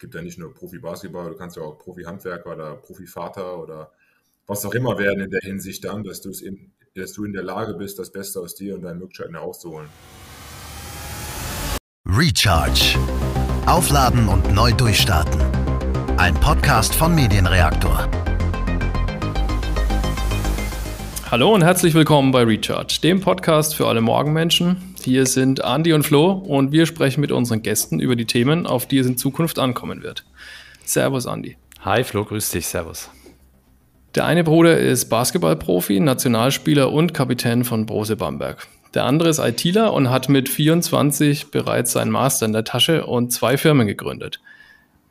gibt ja nicht nur Profi-Basketball, du kannst ja auch Profi-Handwerker oder Profi-Vater oder was auch immer werden in der Hinsicht dann, dass, in, dass du in der Lage bist, das Beste aus dir und deinen Möglichkeiten herauszuholen. Recharge. Aufladen und neu durchstarten. Ein Podcast von Medienreaktor. Hallo und herzlich willkommen bei Recharge, dem Podcast für alle Morgenmenschen. Hier sind Andy und Flo und wir sprechen mit unseren Gästen über die Themen, auf die es in Zukunft ankommen wird. Servus, Andy. Hi, Flo, grüß dich, servus. Der eine Bruder ist Basketballprofi, Nationalspieler und Kapitän von Brose Bamberg. Der andere ist ITler und hat mit 24 bereits seinen Master in der Tasche und zwei Firmen gegründet.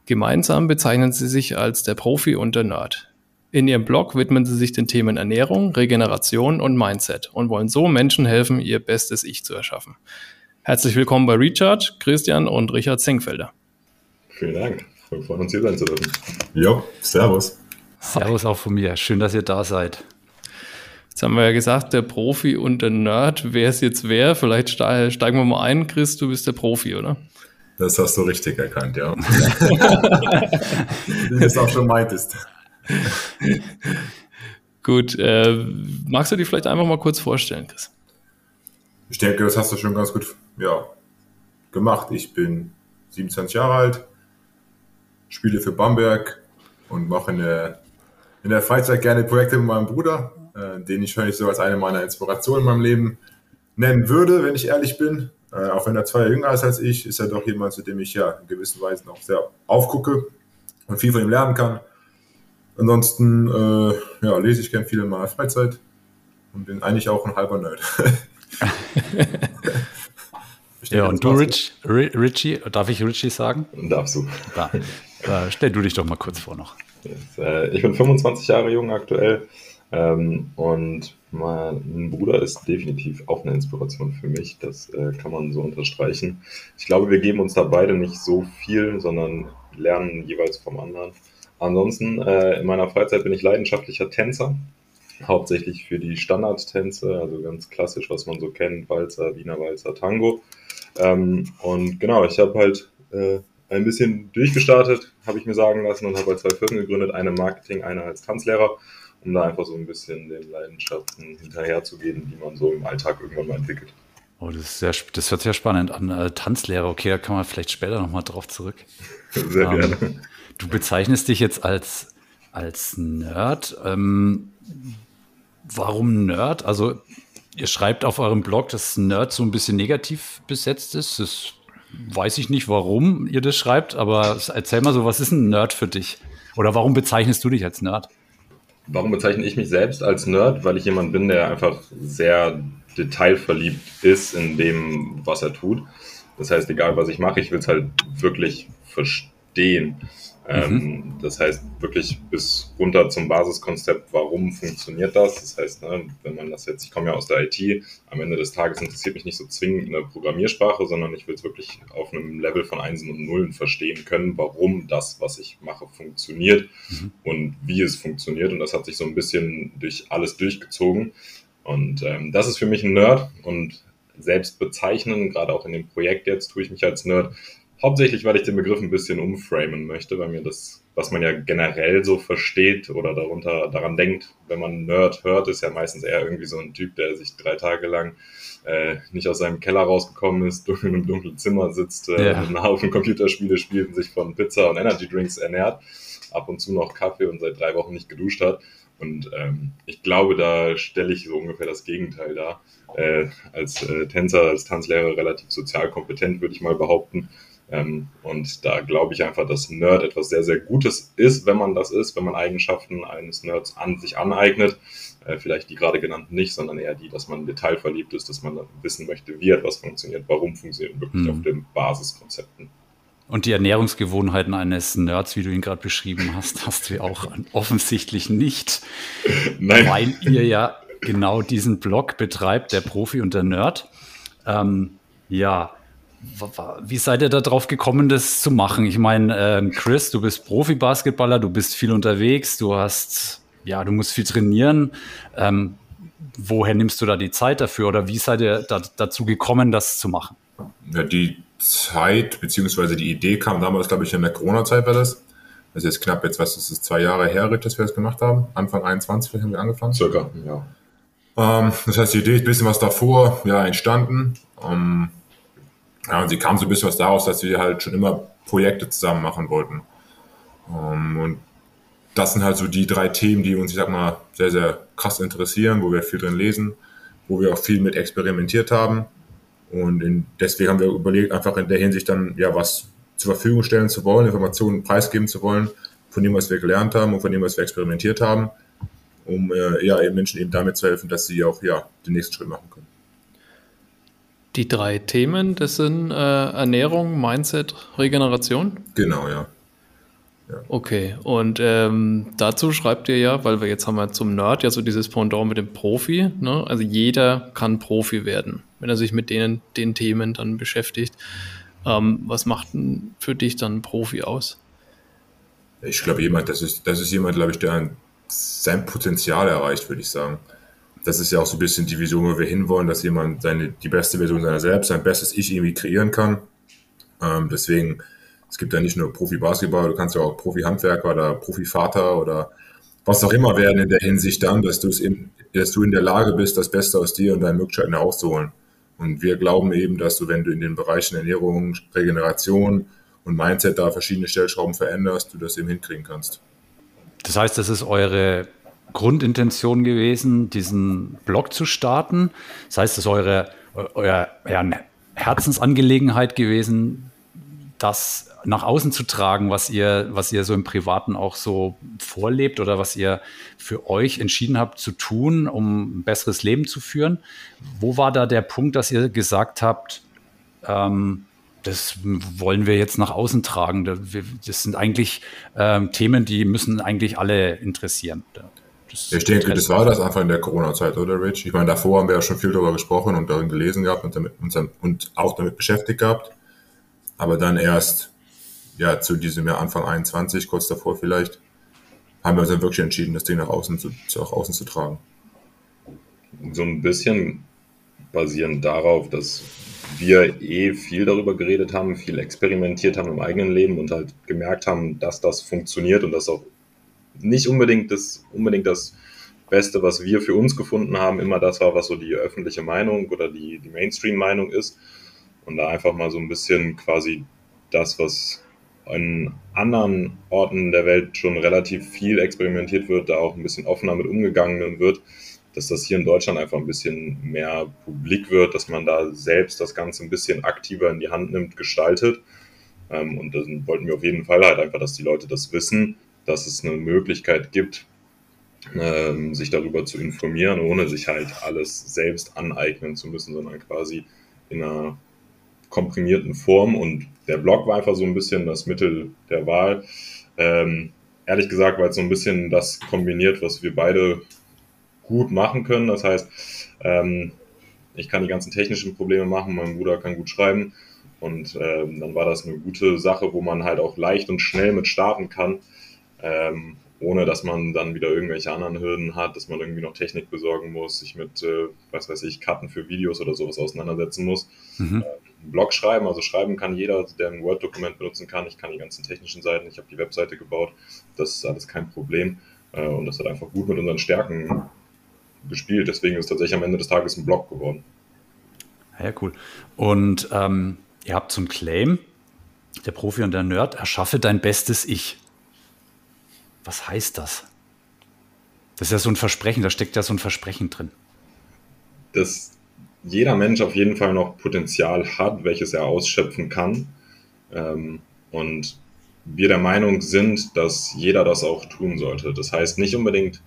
Gemeinsam bezeichnen sie sich als der Profi und der Nerd. In ihrem Blog widmen sie sich den Themen Ernährung, Regeneration und Mindset und wollen so Menschen helfen, ihr bestes Ich zu erschaffen. Herzlich willkommen bei Recharge, Christian und Richard Zinkfelder. Vielen Dank. Wir freuen uns hier sein zu dürfen. Jo, servus. Servus auch von mir. Schön, dass ihr da seid. Jetzt haben wir ja gesagt, der Profi und der Nerd, wer es jetzt wäre. Vielleicht steigen wir mal ein. Chris, du bist der Profi, oder? Das hast du richtig erkannt, ja. Wie du es auch schon meintest. Gut, äh, magst du dich vielleicht einfach mal kurz vorstellen, Chris? Ich denke, das hast du schon ganz gut ja, gemacht. Ich bin 27 Jahre alt, spiele für Bamberg und mache in der, in der Freizeit gerne Projekte mit meinem Bruder, äh, den ich wahrscheinlich so als eine meiner Inspirationen in meinem Leben nennen würde, wenn ich ehrlich bin. Äh, auch wenn er zwei Jahre jünger ist als ich, ist er doch jemand, zu dem ich ja in gewisser Weise noch sehr aufgucke und viel von ihm lernen kann. Ansonsten äh, ja, lese ich gern viel in meiner Freizeit und bin eigentlich auch ein halber Nerd. ja, und du, Rich, Richie, darf ich Richie sagen? Darfst du. Da, da, stell du dich doch mal kurz vor noch. Äh, ich bin 25 Jahre jung aktuell ähm, und mein Bruder ist definitiv auch eine Inspiration für mich. Das äh, kann man so unterstreichen. Ich glaube, wir geben uns da beide nicht so viel, sondern lernen jeweils vom anderen. Ansonsten, äh, in meiner Freizeit bin ich leidenschaftlicher Tänzer, hauptsächlich für die Standardtänze, also ganz klassisch, was man so kennt, Walzer, Wiener Walzer, Tango. Ähm, und genau, ich habe halt äh, ein bisschen durchgestartet, habe ich mir sagen lassen, und habe halt zwei Firmen gegründet, eine Marketing, eine als Tanzlehrer, um da einfach so ein bisschen den Leidenschaften hinterherzugehen, die man so im Alltag irgendwann mal entwickelt. Oh, das, ist sehr, das hört sich ja spannend an. Äh, Tanzlehrer, okay, da kann man vielleicht später nochmal drauf zurück. Sehr ähm, gerne. Du bezeichnest dich jetzt als, als Nerd. Ähm, warum Nerd? Also, ihr schreibt auf eurem Blog, dass Nerd so ein bisschen negativ besetzt ist. Das weiß ich nicht, warum ihr das schreibt, aber erzähl mal so, was ist ein Nerd für dich? Oder warum bezeichnest du dich als Nerd? Warum bezeichne ich mich selbst als Nerd? Weil ich jemand bin, der einfach sehr detailverliebt ist in dem, was er tut. Das heißt, egal was ich mache, ich will es halt wirklich verstehen. Ähm, mhm. das heißt wirklich bis runter zum Basiskonzept, warum funktioniert das? Das heißt, ne, wenn man das jetzt, ich komme ja aus der IT, am Ende des Tages interessiert mich nicht so zwingend eine Programmiersprache, sondern ich will es wirklich auf einem Level von Einsen und Nullen verstehen können, warum das, was ich mache, funktioniert mhm. und wie es funktioniert. Und das hat sich so ein bisschen durch alles durchgezogen. Und ähm, das ist für mich ein Nerd und selbst bezeichnen, gerade auch in dem Projekt jetzt, tue ich mich als Nerd, Hauptsächlich, weil ich den Begriff ein bisschen umframen möchte, weil mir das, was man ja generell so versteht oder darunter daran denkt, wenn man Nerd hört, ist ja meistens eher irgendwie so ein Typ, der sich drei Tage lang äh, nicht aus seinem Keller rausgekommen ist, in einem dunklen Zimmer sitzt, äh, ja. einen Haufen Computerspiele spielt und sich von Pizza und Energy Drinks ernährt, ab und zu noch Kaffee und seit drei Wochen nicht geduscht hat. Und ähm, ich glaube, da stelle ich so ungefähr das Gegenteil dar. Äh, als äh, Tänzer, als Tanzlehrer relativ sozial kompetent, würde ich mal behaupten. Ähm, und da glaube ich einfach, dass Nerd etwas sehr, sehr Gutes ist, wenn man das ist, wenn man Eigenschaften eines Nerds an sich aneignet. Äh, vielleicht die gerade genannten nicht, sondern eher die, dass man detailverliebt ist, dass man wissen möchte, wie etwas funktioniert, warum funktioniert, wirklich mhm. auf den Basiskonzepten. Und die Ernährungsgewohnheiten eines Nerds, wie du ihn gerade beschrieben hast, hast du ja auch offensichtlich nicht. Nein. Weil ihr ja genau diesen Blog betreibt, der Profi und der Nerd. Ähm, ja, wie seid ihr darauf gekommen, das zu machen? Ich meine, äh, Chris, du bist Profi-Basketballer, du bist viel unterwegs, du hast, ja, du musst viel trainieren. Ähm, woher nimmst du da die Zeit dafür oder wie seid ihr da, dazu gekommen, das zu machen? Ja, die Zeit, beziehungsweise die Idee kam damals, glaube ich, in der Corona-Zeit war das. Also jetzt knapp, jetzt was ist es, zwei Jahre her, dass wir das gemacht haben. Anfang 21 haben wir angefangen. Circa, ja. Ähm, das heißt, die Idee ist ein bisschen was davor, ja, entstanden. Ähm, ja, und sie kam so ein bisschen was daraus, dass wir halt schon immer Projekte zusammen machen wollten. Ähm, und das sind halt so die drei Themen, die uns, ich sag mal, sehr, sehr krass interessieren, wo wir viel drin lesen, wo wir auch viel mit experimentiert haben. Und in, deswegen haben wir überlegt, einfach in der Hinsicht dann ja was zur Verfügung stellen zu wollen, Informationen preisgeben zu wollen, von dem, was wir gelernt haben und von dem, was wir experimentiert haben, um äh, ja, Menschen eben damit zu helfen, dass sie auch ja, den nächsten Schritt machen können. Die drei Themen, das sind äh, Ernährung, Mindset, Regeneration? Genau, ja. ja. Okay, und ähm, dazu schreibt ihr ja, weil wir jetzt haben wir zum Nerd ja so dieses Pendant mit dem Profi, ne? also jeder kann Profi werden, wenn er sich mit denen, den Themen dann beschäftigt. Ähm, was macht denn für dich dann ein Profi aus? Ich glaube, jemand, das ist, das ist jemand, glaube ich, der sein Potenzial erreicht, würde ich sagen das ist ja auch so ein bisschen die Vision, wo wir hinwollen, dass jemand seine, die beste Version seiner selbst, sein bestes Ich irgendwie kreieren kann. Ähm, deswegen, es gibt ja nicht nur Profi-Basketball, du kannst ja auch Profi-Handwerker oder Profi-Vater oder was auch immer werden in der Hinsicht dann, dass in, dass du in der Lage bist, das Beste aus dir und deinen Möglichkeiten herauszuholen. Und wir glauben eben, dass du, wenn du in den Bereichen Ernährung, Regeneration und Mindset da verschiedene Stellschrauben veränderst, du das eben hinkriegen kannst. Das heißt, das ist eure Grundintention gewesen, diesen Blog zu starten. Das heißt, es ist eure, euer, ja, Herzensangelegenheit gewesen, das nach außen zu tragen, was ihr, was ihr so im Privaten auch so vorlebt oder was ihr für euch entschieden habt zu tun, um ein besseres Leben zu führen. Wo war da der Punkt, dass ihr gesagt habt, ähm, das wollen wir jetzt nach außen tragen? Das sind eigentlich ähm, Themen, die müssen eigentlich alle interessieren. Das ich denke, das war das einfach in der Corona-Zeit, oder Rich? Ich meine, davor haben wir ja schon viel darüber gesprochen und darin gelesen gehabt und, damit, und auch damit beschäftigt gehabt. Aber dann erst, ja, zu diesem Jahr Anfang 21, kurz davor vielleicht, haben wir uns dann wirklich entschieden, das Ding nach außen zu, nach außen zu tragen. So ein bisschen basierend darauf, dass wir eh viel darüber geredet haben, viel experimentiert haben im eigenen Leben und halt gemerkt haben, dass das funktioniert und dass auch nicht unbedingt das, unbedingt das Beste, was wir für uns gefunden haben, immer das war, was so die öffentliche Meinung oder die, die Mainstream-Meinung ist. Und da einfach mal so ein bisschen quasi das, was an anderen Orten der Welt schon relativ viel experimentiert wird, da auch ein bisschen offener mit umgegangen wird, dass das hier in Deutschland einfach ein bisschen mehr publik wird, dass man da selbst das Ganze ein bisschen aktiver in die Hand nimmt, gestaltet. Ähm, und dann wollten wir auf jeden Fall halt einfach, dass die Leute das wissen, dass es eine Möglichkeit gibt, ähm, sich darüber zu informieren, ohne sich halt alles selbst aneignen zu müssen, sondern quasi in einer komprimierten Form. Und der Blog war einfach so ein bisschen das Mittel der Wahl. Ähm, ehrlich gesagt, weil es so ein bisschen das kombiniert, was wir beide gut machen können. Das heißt, ähm, ich kann die ganzen technischen Probleme machen, mein Bruder kann gut schreiben. Und ähm, dann war das eine gute Sache, wo man halt auch leicht und schnell mit starten kann ähm, ohne dass man dann wieder irgendwelche anderen Hürden hat, dass man irgendwie noch Technik besorgen muss, sich mit, äh, was weiß ich, Karten für Videos oder sowas auseinandersetzen muss. Mhm. Äh, Blog schreiben, also schreiben kann jeder, der ein Word-Dokument benutzen kann. Ich kann die ganzen technischen Seiten, ich habe die Webseite gebaut, das ist alles kein Problem. Äh, und das hat einfach gut mit unseren Stärken gespielt. Deswegen ist tatsächlich am Ende des Tages ein Blog geworden. Ja, cool. Und ähm, ihr habt so einen Claim, der Profi und der Nerd, erschaffe dein bestes Ich. Was heißt das? Das ist ja so ein Versprechen, da steckt ja so ein Versprechen drin. Dass jeder Mensch auf jeden Fall noch Potenzial hat, welches er ausschöpfen kann. Ähm, und wir der Meinung sind, dass jeder das auch tun sollte. Das heißt nicht unbedingt,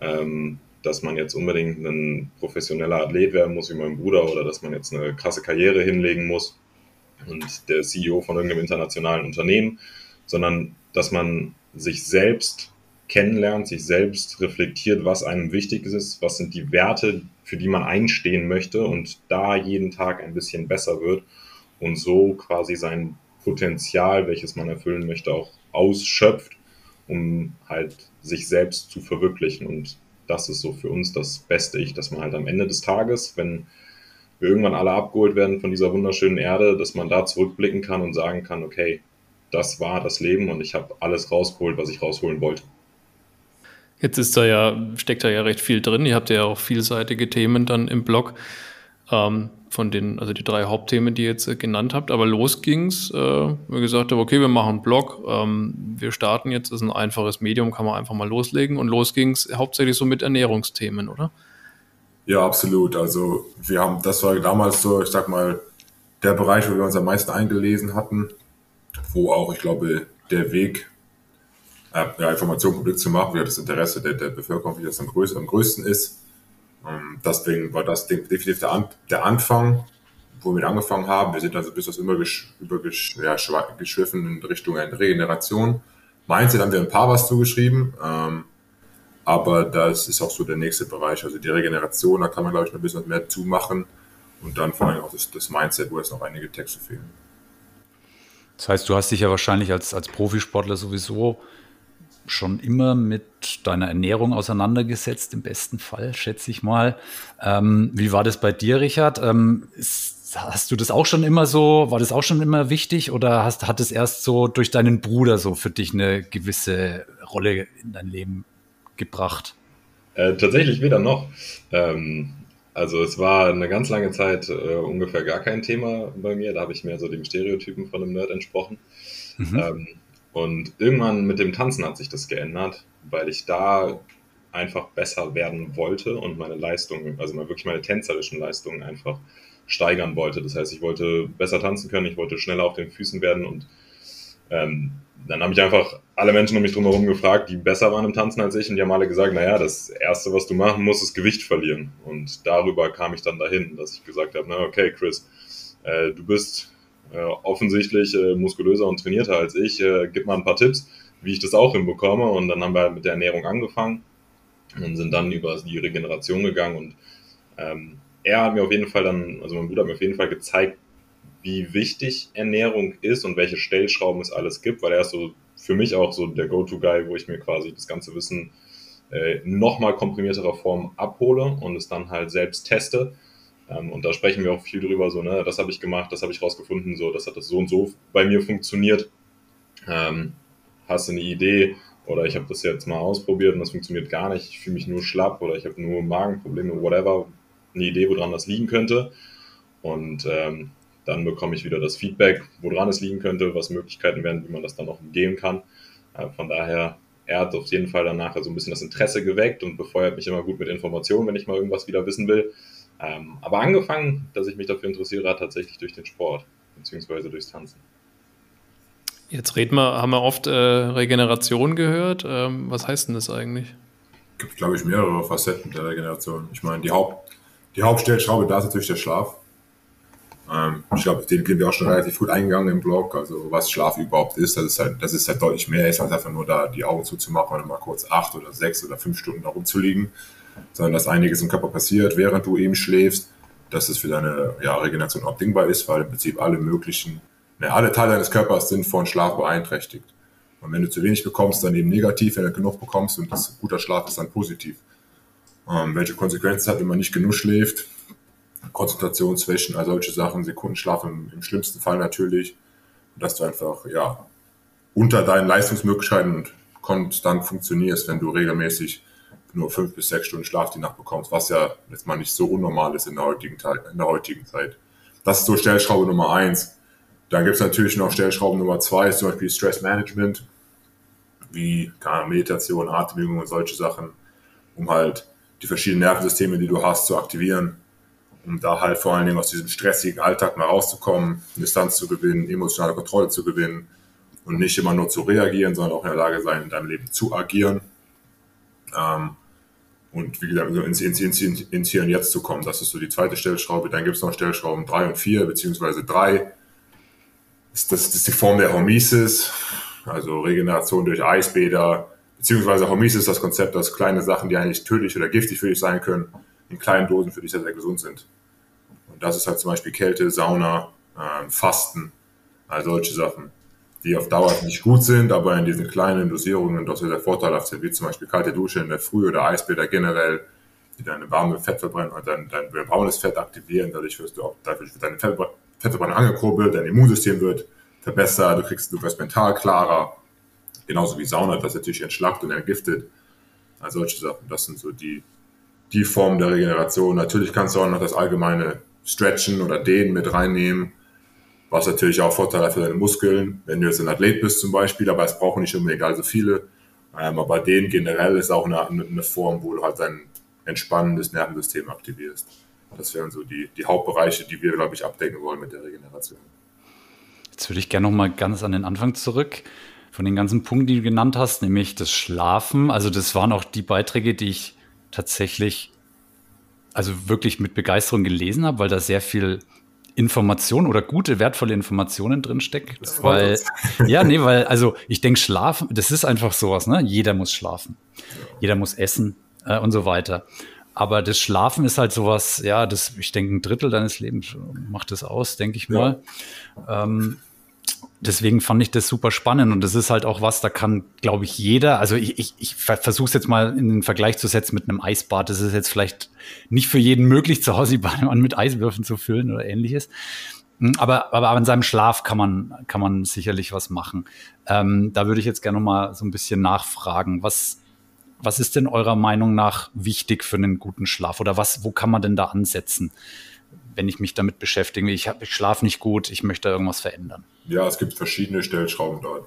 ähm, dass man jetzt unbedingt ein professioneller Athlet werden muss wie mein Bruder oder dass man jetzt eine krasse Karriere hinlegen muss und der CEO von irgendeinem internationalen Unternehmen, sondern dass man sich selbst kennenlernt, sich selbst reflektiert, was einem wichtig ist, was sind die Werte, für die man einstehen möchte und da jeden Tag ein bisschen besser wird und so quasi sein Potenzial, welches man erfüllen möchte, auch ausschöpft, um halt sich selbst zu verwirklichen. Und das ist so für uns das Beste Ich, dass man halt am Ende des Tages, wenn wir irgendwann alle abgeholt werden von dieser wunderschönen Erde, dass man da zurückblicken kann und sagen kann, okay, das war das Leben und ich habe alles rausgeholt, was ich rausholen wollte. Jetzt ist da ja, steckt da ja recht viel drin. Ihr habt ja auch vielseitige Themen dann im Blog. Ähm, von den, also die drei Hauptthemen, die ihr jetzt äh, genannt habt. Aber los ging's, äh, wir gesagt haben, okay, wir machen einen Blog, ähm, wir starten jetzt, das ist ein einfaches Medium, kann man einfach mal loslegen. Und los ging's hauptsächlich so mit Ernährungsthemen, oder? Ja, absolut. Also wir haben, das war damals so, ich sag mal, der Bereich, wo wir uns am meisten eingelesen hatten, wo auch, ich glaube, der Weg, äh, ja, Informationen publik zu machen, wie das Interesse der, der Bevölkerung, wie das am größten, am größten ist. Ähm, deswegen war das definitiv der, An der Anfang, wo wir angefangen haben. Wir sind also bis das immer gesch übergesch ja, in Richtung Regeneration. Mindset haben wir ein paar was zugeschrieben, ähm, aber das ist auch so der nächste Bereich. Also die Regeneration, da kann man, glaube ich, noch ein bisschen mehr zumachen. Und dann vor allem auch das, das Mindset, wo jetzt noch einige Texte fehlen. Das heißt, du hast dich ja wahrscheinlich als, als Profisportler sowieso schon immer mit deiner Ernährung auseinandergesetzt, im besten Fall, schätze ich mal. Ähm, wie war das bei dir, Richard? Ähm, ist, hast du das auch schon immer so, war das auch schon immer wichtig oder hast, hat es erst so durch deinen Bruder so für dich eine gewisse Rolle in dein Leben gebracht? Äh, tatsächlich weder noch. Ähm, also es war eine ganz lange Zeit äh, ungefähr gar kein Thema bei mir. Da habe ich mehr so dem Stereotypen von einem Nerd entsprochen. Mhm. Ähm, und irgendwann mit dem Tanzen hat sich das geändert, weil ich da einfach besser werden wollte und meine Leistungen, also mal wirklich meine tänzerischen Leistungen einfach steigern wollte. Das heißt, ich wollte besser tanzen können, ich wollte schneller auf den Füßen werden und ähm, dann habe ich einfach alle Menschen um mich drumherum gefragt, die besser waren im Tanzen als ich und die haben alle gesagt, naja, das Erste, was du machen musst, ist Gewicht verlieren. Und darüber kam ich dann dahin, dass ich gesagt habe, na okay, Chris, äh, du bist äh, offensichtlich äh, muskulöser und trainierter als ich. Äh, gib mal ein paar Tipps, wie ich das auch hinbekomme. Und dann haben wir mit der Ernährung angefangen und sind dann über die Regeneration gegangen. Und ähm, er hat mir auf jeden Fall dann, also mein Bruder hat mir auf jeden Fall gezeigt, wie wichtig Ernährung ist und welche Stellschrauben es alles gibt, weil er ist so für mich auch so der Go-To-Guy, wo ich mir quasi das ganze Wissen äh, nochmal komprimierterer Form abhole und es dann halt selbst teste ähm, und da sprechen wir auch viel drüber, so, ne, das habe ich gemacht, das habe ich rausgefunden, so, das hat das so und so bei mir funktioniert. Ähm, hast du eine Idee oder ich habe das jetzt mal ausprobiert und das funktioniert gar nicht, ich fühle mich nur schlapp oder ich habe nur Magenprobleme, whatever, eine Idee, woran das liegen könnte. Und ähm, dann bekomme ich wieder das Feedback, woran es liegen könnte, was Möglichkeiten wären, wie man das dann auch umgehen kann. Äh, von daher, er hat auf jeden Fall danach so ein bisschen das Interesse geweckt und befeuert mich immer gut mit Informationen, wenn ich mal irgendwas wieder wissen will. Ähm, aber angefangen, dass ich mich dafür interessiere, hat tatsächlich durch den Sport, beziehungsweise durchs Tanzen. Jetzt reden wir, haben wir oft äh, Regeneration gehört. Ähm, was heißt denn das eigentlich? Es gibt, glaube ich, mehrere Facetten der Regeneration. Ich meine, die, Haupt, die Hauptstellschraube da ist natürlich der Schlaf. Ähm, ich glaube, den sind wir auch schon relativ gut eingegangen im Blog. Also was Schlaf überhaupt ist, das ist halt, das ist halt deutlich mehr ist, als einfach nur da die Augen zuzumachen und mal kurz acht oder sechs oder fünf Stunden da rumzuliegen sondern dass einiges im Körper passiert, während du eben schläfst, dass es für deine ja, Regeneration abdingbar ist, weil im Prinzip alle möglichen, ne, alle Teile deines Körpers sind von Schlaf beeinträchtigt. Und wenn du zu wenig bekommst, dann eben negativ, wenn du genug bekommst und das guter Schlaf ist dann positiv. Ähm, welche Konsequenzen hat, wenn man nicht genug schläft? Konzentrationsschwächen, all solche Sachen, Sekundenschlaf im, im schlimmsten Fall natürlich, dass du einfach ja unter deinen Leistungsmöglichkeiten und konstant funktionierst, wenn du regelmäßig nur fünf bis sechs Stunden Schlaf die Nacht bekommst, was ja jetzt mal nicht so unnormal ist in der heutigen, in der heutigen Zeit. Das ist so Stellschraube Nummer eins. Dann gibt es natürlich noch Stellschrauben Nummer zwei, zum Beispiel Stress Management, wie Meditation, Atemübungen und solche Sachen, um halt die verschiedenen Nervensysteme, die du hast, zu aktivieren, um da halt vor allen Dingen aus diesem stressigen Alltag mal rauszukommen, Distanz zu gewinnen, emotionale Kontrolle zu gewinnen und nicht immer nur zu reagieren, sondern auch in der Lage sein, in deinem Leben zu agieren. Ähm, und wie gesagt, ins, ins, ins, ins Hier und Jetzt zu kommen. Das ist so die zweite Stellschraube. Dann gibt es noch Stellschrauben 3 und 4, beziehungsweise 3. Das, das ist die Form der Hormesis, also Regeneration durch Eisbäder, beziehungsweise Hormesis das Konzept, dass kleine Sachen, die eigentlich tödlich oder giftig für dich sein können, in kleinen Dosen für dich sehr, sehr gesund sind. Und das ist halt zum Beispiel Kälte, Sauna, äh, Fasten, all solche Sachen die auf Dauer nicht gut sind, aber in diesen kleinen Dosierungen doch sehr, sehr vorteilhaft sind, wie zum Beispiel kalte Dusche in der Früh oder Eisbäder generell, die deine warme Fettverbrennung, dein, dein braunes Fett aktivieren. Dadurch wirst du auch, dadurch wird deine Fettverbrennung angekurbelt, dein Immunsystem wird verbessert, du kriegst, du wirst mental klarer. Genauso wie Sauna, das natürlich entschlackt und entgiftet. Also solche Sachen, das sind so die, die Formen der Regeneration. Natürlich kannst du auch noch das allgemeine Stretchen oder Dehnen mit reinnehmen, was natürlich auch Vorteile für deine Muskeln, wenn du jetzt ein Athlet bist zum Beispiel, aber es brauchen nicht unbedingt egal so viele. Ähm, aber denen generell ist auch eine, eine Form, wo du halt dein entspannendes Nervensystem aktivierst. Das wären so die, die Hauptbereiche, die wir, glaube ich, abdecken wollen mit der Regeneration. Jetzt würde ich gerne noch mal ganz an den Anfang zurück von den ganzen Punkten, die du genannt hast, nämlich das Schlafen. Also das waren auch die Beiträge, die ich tatsächlich also wirklich mit Begeisterung gelesen habe, weil da sehr viel Information oder gute, wertvolle Informationen drinstecken. Weil, ja, nee, weil, also ich denke, schlafen, das ist einfach sowas, ne? Jeder muss schlafen. Jeder muss essen äh, und so weiter. Aber das Schlafen ist halt sowas, ja, das, ich denke, ein Drittel deines Lebens macht das aus, denke ich mal. Ja. Ähm, deswegen fand ich das super spannend und das ist halt auch was, da kann, glaube ich, jeder, also ich, ich, ich versuche es jetzt mal in den Vergleich zu setzen mit einem Eisbad. Das ist jetzt vielleicht nicht für jeden möglich, zu Hause die Badewanne mit Eiswürfeln zu füllen oder ähnliches. Hm, aber, aber an seinem Schlaf kann man, kann man sicherlich was machen. Ähm, da würde ich jetzt gerne mal so ein bisschen nachfragen. Was, was ist denn eurer Meinung nach wichtig für einen guten Schlaf? Oder was, wo kann man denn da ansetzen, wenn ich mich damit beschäftige? Ich, ich schlafe nicht gut, ich möchte irgendwas verändern. Ja, es gibt verschiedene Stellschrauben dort.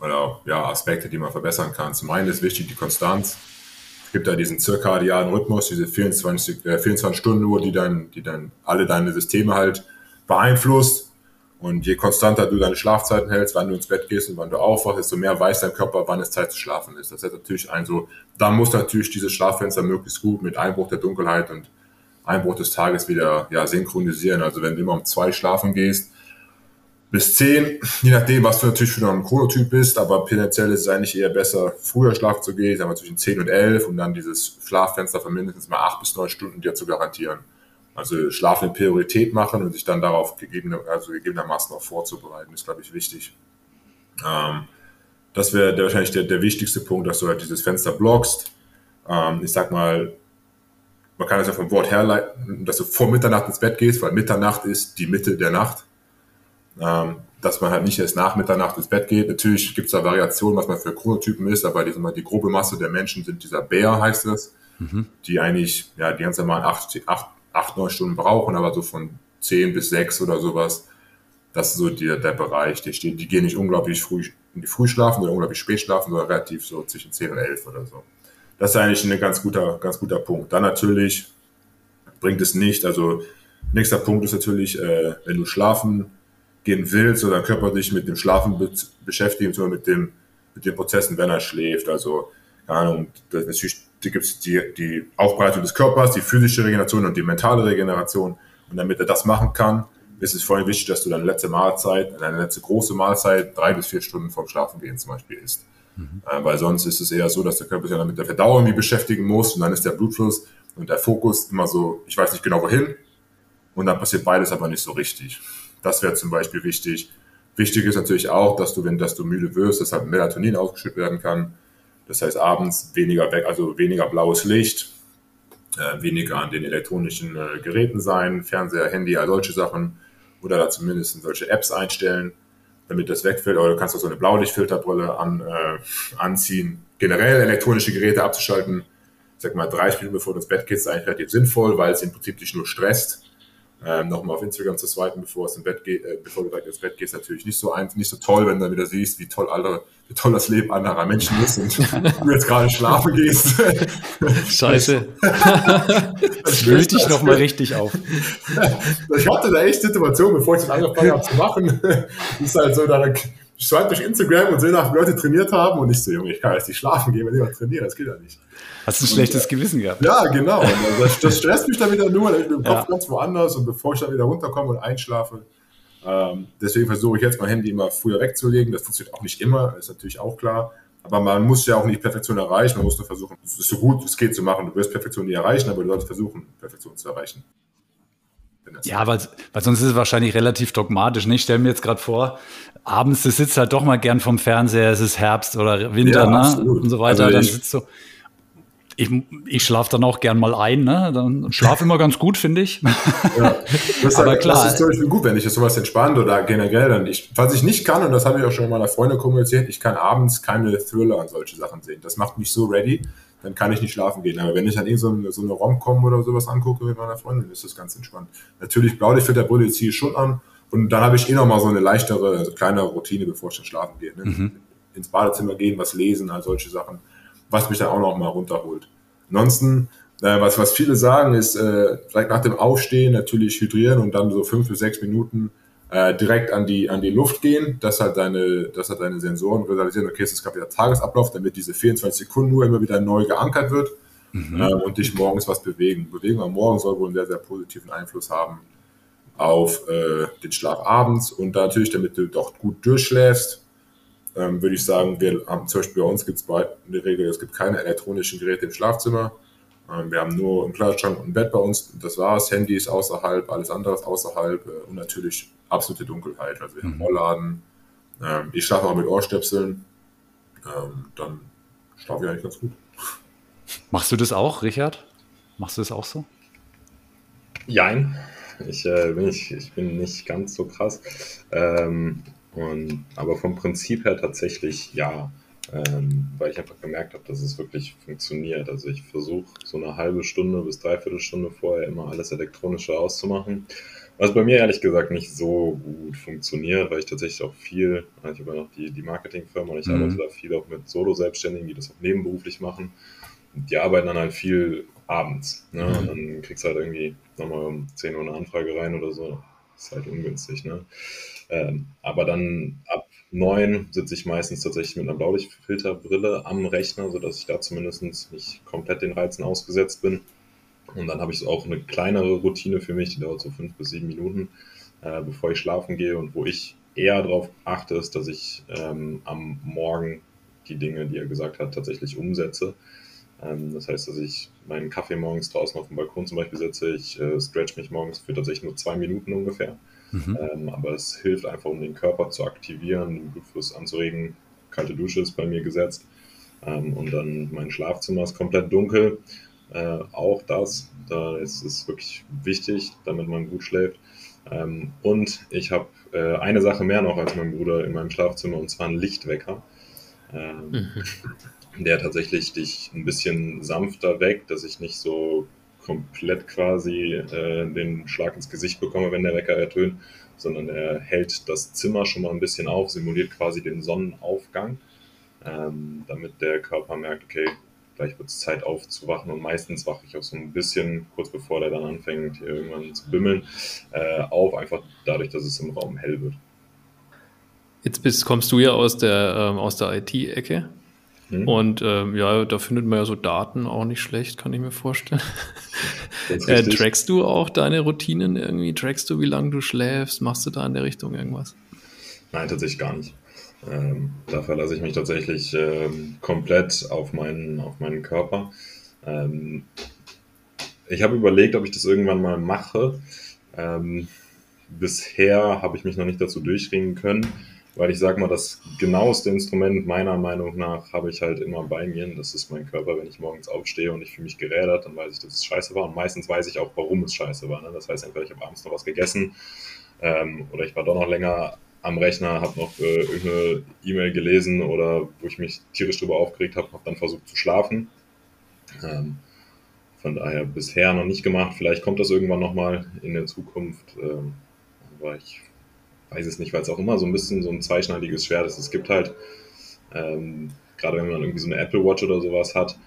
Oder ja, Aspekte, die man verbessern kann. Zum einen ist wichtig die Konstanz. Es gibt da diesen zirkadianen Rhythmus, diese 24, äh, 24 Stunden Uhr, die dann, die dann alle deine Systeme halt beeinflusst. Und je konstanter du deine Schlafzeiten hältst, wann du ins Bett gehst und wann du aufwachst, desto mehr weiß dein Körper, wann es Zeit zu schlafen ist. Das heißt natürlich ein so, da muss natürlich dieses Schlaffenster möglichst gut mit Einbruch der Dunkelheit und Einbruch des Tages wieder ja, synchronisieren. Also wenn du immer um zwei schlafen gehst, bis zehn, je nachdem, was du natürlich für ein Chronotyp bist, aber tendenziell ist es eigentlich eher besser, früher schlafen zu gehen, sagen wir zwischen zehn und elf und dann dieses Schlaffenster von mindestens mal acht bis neun Stunden dir zu garantieren. Also Schlaf eine Priorität machen und sich dann darauf gegebene, also gegebenermaßen auch vorzubereiten, ist, glaube ich, wichtig. Ähm, das wäre wahrscheinlich der, der wichtigste Punkt, dass du halt dieses Fenster blockst. Ähm, ich sag mal, man kann es ja vom Wort herleiten, dass du vor Mitternacht ins Bett gehst, weil Mitternacht ist die Mitte der Nacht. Ähm, dass man halt nicht erst nach Mitternacht ins Bett geht. Natürlich gibt es da Variationen, was man für Chronotypen ist, aber die, die grobe Masse der Menschen sind dieser Bär, heißt es, mhm. die eigentlich ja, die ganze normalen acht, acht acht, neun Stunden brauchen, aber so von zehn bis sechs oder sowas, das ist so die, der Bereich, die steht, die gehen nicht unglaublich früh in die früh schlafen oder unglaublich spät schlafen, sondern relativ so zwischen zehn und elf oder so. Das ist eigentlich ein ganz guter, ganz guter Punkt. Dann natürlich bringt es nicht, also nächster Punkt ist natürlich, äh, wenn du schlafen gehen willst oder dein Körper sich mit dem Schlafen be beschäftigen, sondern mit dem, mit den Prozessen, wenn er schläft. Also, keine Ahnung, das natürlich gibt es die, die Aufbereitung des Körpers, die physische Regeneration und die mentale Regeneration. Und damit er das machen kann, ist es vor allem wichtig, dass du deine letzte Mahlzeit, deine letzte große Mahlzeit drei bis vier Stunden vorm Schlafengehen zum Beispiel isst. Mhm. Weil sonst ist es eher so, dass der Körper sich dann mit der Verdauung irgendwie beschäftigen muss und dann ist der Blutfluss und der Fokus immer so, ich weiß nicht genau wohin und dann passiert beides aber nicht so richtig. Das wäre zum Beispiel wichtig. Wichtig ist natürlich auch, dass du, wenn dass du müde wirst, dass halt Melatonin ausgeschüttet werden kann das heißt abends weniger weg, also weniger blaues Licht, äh, weniger an den elektronischen äh, Geräten sein, Fernseher, Handy, all solche Sachen. Oder da zumindest solche Apps einstellen, damit das wegfällt. Oder du kannst auch so eine Blaulichtfilterbrille an, äh, anziehen. Generell elektronische Geräte abzuschalten, sag mal, drei Minuten bevor du ins Bett gehst, ist eigentlich relativ sinnvoll, weil es im Prinzip dich nur stresst ähm, nochmal auf Instagram zu swipen, bevor, es im Bett geht, äh, bevor du direkt ins Bett gehst, natürlich nicht so ein, nicht so toll, wenn du dann wieder siehst, wie toll alle, wie toll das Leben anderer Menschen ist und du jetzt gerade schlafen gehst. Scheiße. das löst dich nochmal richtig auf. ich hatte da echt Situationen, bevor ich das angefangen habe zu machen. Das ist halt so, da ich swipe durch Instagram und sehe nach, wie Leute trainiert haben und ich so, Junge, ich kann jetzt nicht schlafen gehen, wenn ich noch trainiere, das geht ja nicht. Hast du ein schlechtes und, Gewissen gehabt? Ja, genau. Das, das, stresst mich dann wieder nur, ich bin im Kopf ja. ganz woanders und bevor ich dann wieder runterkomme und einschlafe. Ähm, deswegen versuche ich jetzt mein Handy immer früher wegzulegen. Das funktioniert auch nicht immer, ist natürlich auch klar. Aber man muss ja auch nicht Perfektion erreichen, man muss nur versuchen, es so gut es geht zu machen. Du wirst Perfektion nie erreichen, aber du solltest versuchen, Perfektion zu erreichen. Ja, weil, weil sonst ist es wahrscheinlich relativ dogmatisch. Ne? Ich stelle mir jetzt gerade vor, abends, du sitzt halt doch mal gern vom Fernseher, es ist Herbst oder Winter ja, ne? und so weiter, also dann sitzt du. Ich, ich schlafe dann auch gern mal ein, ne? Dann schlafe immer ganz gut, finde ich. Ja, das Aber halt, klar. Das ist zum Beispiel gut, wenn ich das sowas entspannt oder generell dann. Ich, was ich nicht kann, und das habe ich auch schon mit meiner Freundin kommuniziert, ich kann abends keine Thriller und solche Sachen sehen. Das macht mich so ready, dann kann ich nicht schlafen gehen. Aber wenn ich dann irgend so so eine Rom-Com oder sowas angucke mit meiner Freundin, ist das ganz entspannt. Natürlich Blaulichtfilterbrille ziehe ich schon an und dann habe ich eh nochmal so eine leichtere, also kleinere Routine, bevor ich dann schlafen gehe. Ne? Mhm. Ins Badezimmer gehen, was lesen, all solche Sachen was mich dann auch noch mal runterholt. Ansonsten, äh, was, was viele sagen, ist äh, vielleicht nach dem Aufstehen natürlich hydrieren und dann so fünf bis sechs Minuten äh, direkt an die, an die Luft gehen, dass halt deine, dass halt deine Sensoren realisieren, okay, es ist gerade wieder Tagesablauf, damit diese 24 Sekunden nur immer wieder neu geankert wird mhm. äh, und dich morgens was bewegen. Bewegung am Morgen soll wohl einen sehr, sehr positiven Einfluss haben auf äh, den Schlaf abends und da natürlich, damit du doch gut durchschläfst, ähm, würde ich sagen, wir haben zum Beispiel bei uns gibt es in der Regel, es gibt keine elektronischen Geräte im Schlafzimmer. Ähm, wir haben nur einen Kleiderschrank und ein Bett bei uns. Das war's. Handys außerhalb, alles andere außerhalb äh, und natürlich absolute Dunkelheit. Also wir haben Rollladen. Mhm. Ähm, ich schlafe auch mit Ohrstöpseln. Ähm, dann schlafe ich eigentlich ganz gut. Machst du das auch, Richard? Machst du das auch so? Jein. Ich, äh, bin, ich, ich bin nicht ganz so krass. Ähm, und, aber vom Prinzip her tatsächlich ja, ähm, weil ich einfach gemerkt habe, dass es wirklich funktioniert. Also ich versuche so eine halbe Stunde bis dreiviertel Stunde vorher immer alles elektronische auszumachen. Was bei mir ehrlich gesagt nicht so gut funktioniert, weil ich tatsächlich auch viel, also ich habe ja noch die, die Marketingfirma und ich mhm. arbeite da viel auch mit Solo-Selbstständigen, die das auch nebenberuflich machen. Und die arbeiten dann halt viel abends. Ne? Mhm. Und dann kriegst du halt irgendwie nochmal um 10 Uhr eine Anfrage rein oder so. Das ist halt ungünstig. Ne? Ähm, aber dann ab neun sitze ich meistens tatsächlich mit einer Blaulichtfilterbrille am Rechner, sodass ich da zumindest nicht komplett den Reizen ausgesetzt bin. Und dann habe ich auch eine kleinere Routine für mich, die dauert so fünf bis sieben Minuten, äh, bevor ich schlafen gehe und wo ich eher darauf achte, ist, dass ich ähm, am Morgen die Dinge, die er gesagt hat, tatsächlich umsetze. Ähm, das heißt, dass ich meinen Kaffee morgens draußen auf dem Balkon zum Beispiel setze. Ich äh, stretch mich morgens für tatsächlich nur zwei Minuten ungefähr. Mhm. Ähm, aber es hilft einfach, um den Körper zu aktivieren, den Blutfluss anzuregen. Kalte Dusche ist bei mir gesetzt. Ähm, und dann mein Schlafzimmer ist komplett dunkel. Äh, auch das, da ist es wirklich wichtig, damit man gut schläft. Ähm, und ich habe äh, eine Sache mehr noch als mein Bruder in meinem Schlafzimmer, und zwar einen Lichtwecker. Ähm, mhm. Der tatsächlich dich ein bisschen sanfter weckt, dass ich nicht so komplett quasi äh, den Schlag ins Gesicht bekomme, wenn der Wecker ertönt, sondern er hält das Zimmer schon mal ein bisschen auf, simuliert quasi den Sonnenaufgang, ähm, damit der Körper merkt, okay, gleich wird es Zeit aufzuwachen und meistens wache ich auch so ein bisschen, kurz bevor der dann anfängt, hier irgendwann zu bimmeln, äh, auf, einfach dadurch, dass es im Raum hell wird. Jetzt bist, kommst du ja aus der, ähm, aus der IT-Ecke. Hm. Und ähm, ja, da findet man ja so Daten auch nicht schlecht, kann ich mir vorstellen. äh, trackst du auch deine Routinen irgendwie? Trackst du, wie lange du schläfst? Machst du da in der Richtung irgendwas? Nein, tatsächlich gar nicht. Ähm, da verlasse ich mich tatsächlich ähm, komplett auf meinen, auf meinen Körper. Ähm, ich habe überlegt, ob ich das irgendwann mal mache. Ähm, bisher habe ich mich noch nicht dazu durchringen können weil ich sage mal, das genaueste Instrument meiner Meinung nach habe ich halt immer bei mir. Das ist mein Körper. Wenn ich morgens aufstehe und ich fühle mich gerädert, dann weiß ich, dass es scheiße war. Und meistens weiß ich auch, warum es scheiße war. Ne? Das heißt, entweder ich habe abends noch was gegessen ähm, oder ich war doch noch länger am Rechner, habe noch äh, irgendeine E-Mail gelesen oder wo ich mich tierisch drüber aufgeregt habe, habe dann versucht zu schlafen. Ähm, von daher bisher noch nicht gemacht. Vielleicht kommt das irgendwann nochmal in der Zukunft. Ähm, aber ich weiß es nicht, weil es auch immer so ein bisschen so ein zweischneidiges Schwert ist. Es gibt halt, ähm, gerade wenn man irgendwie so eine Apple Watch oder sowas hat,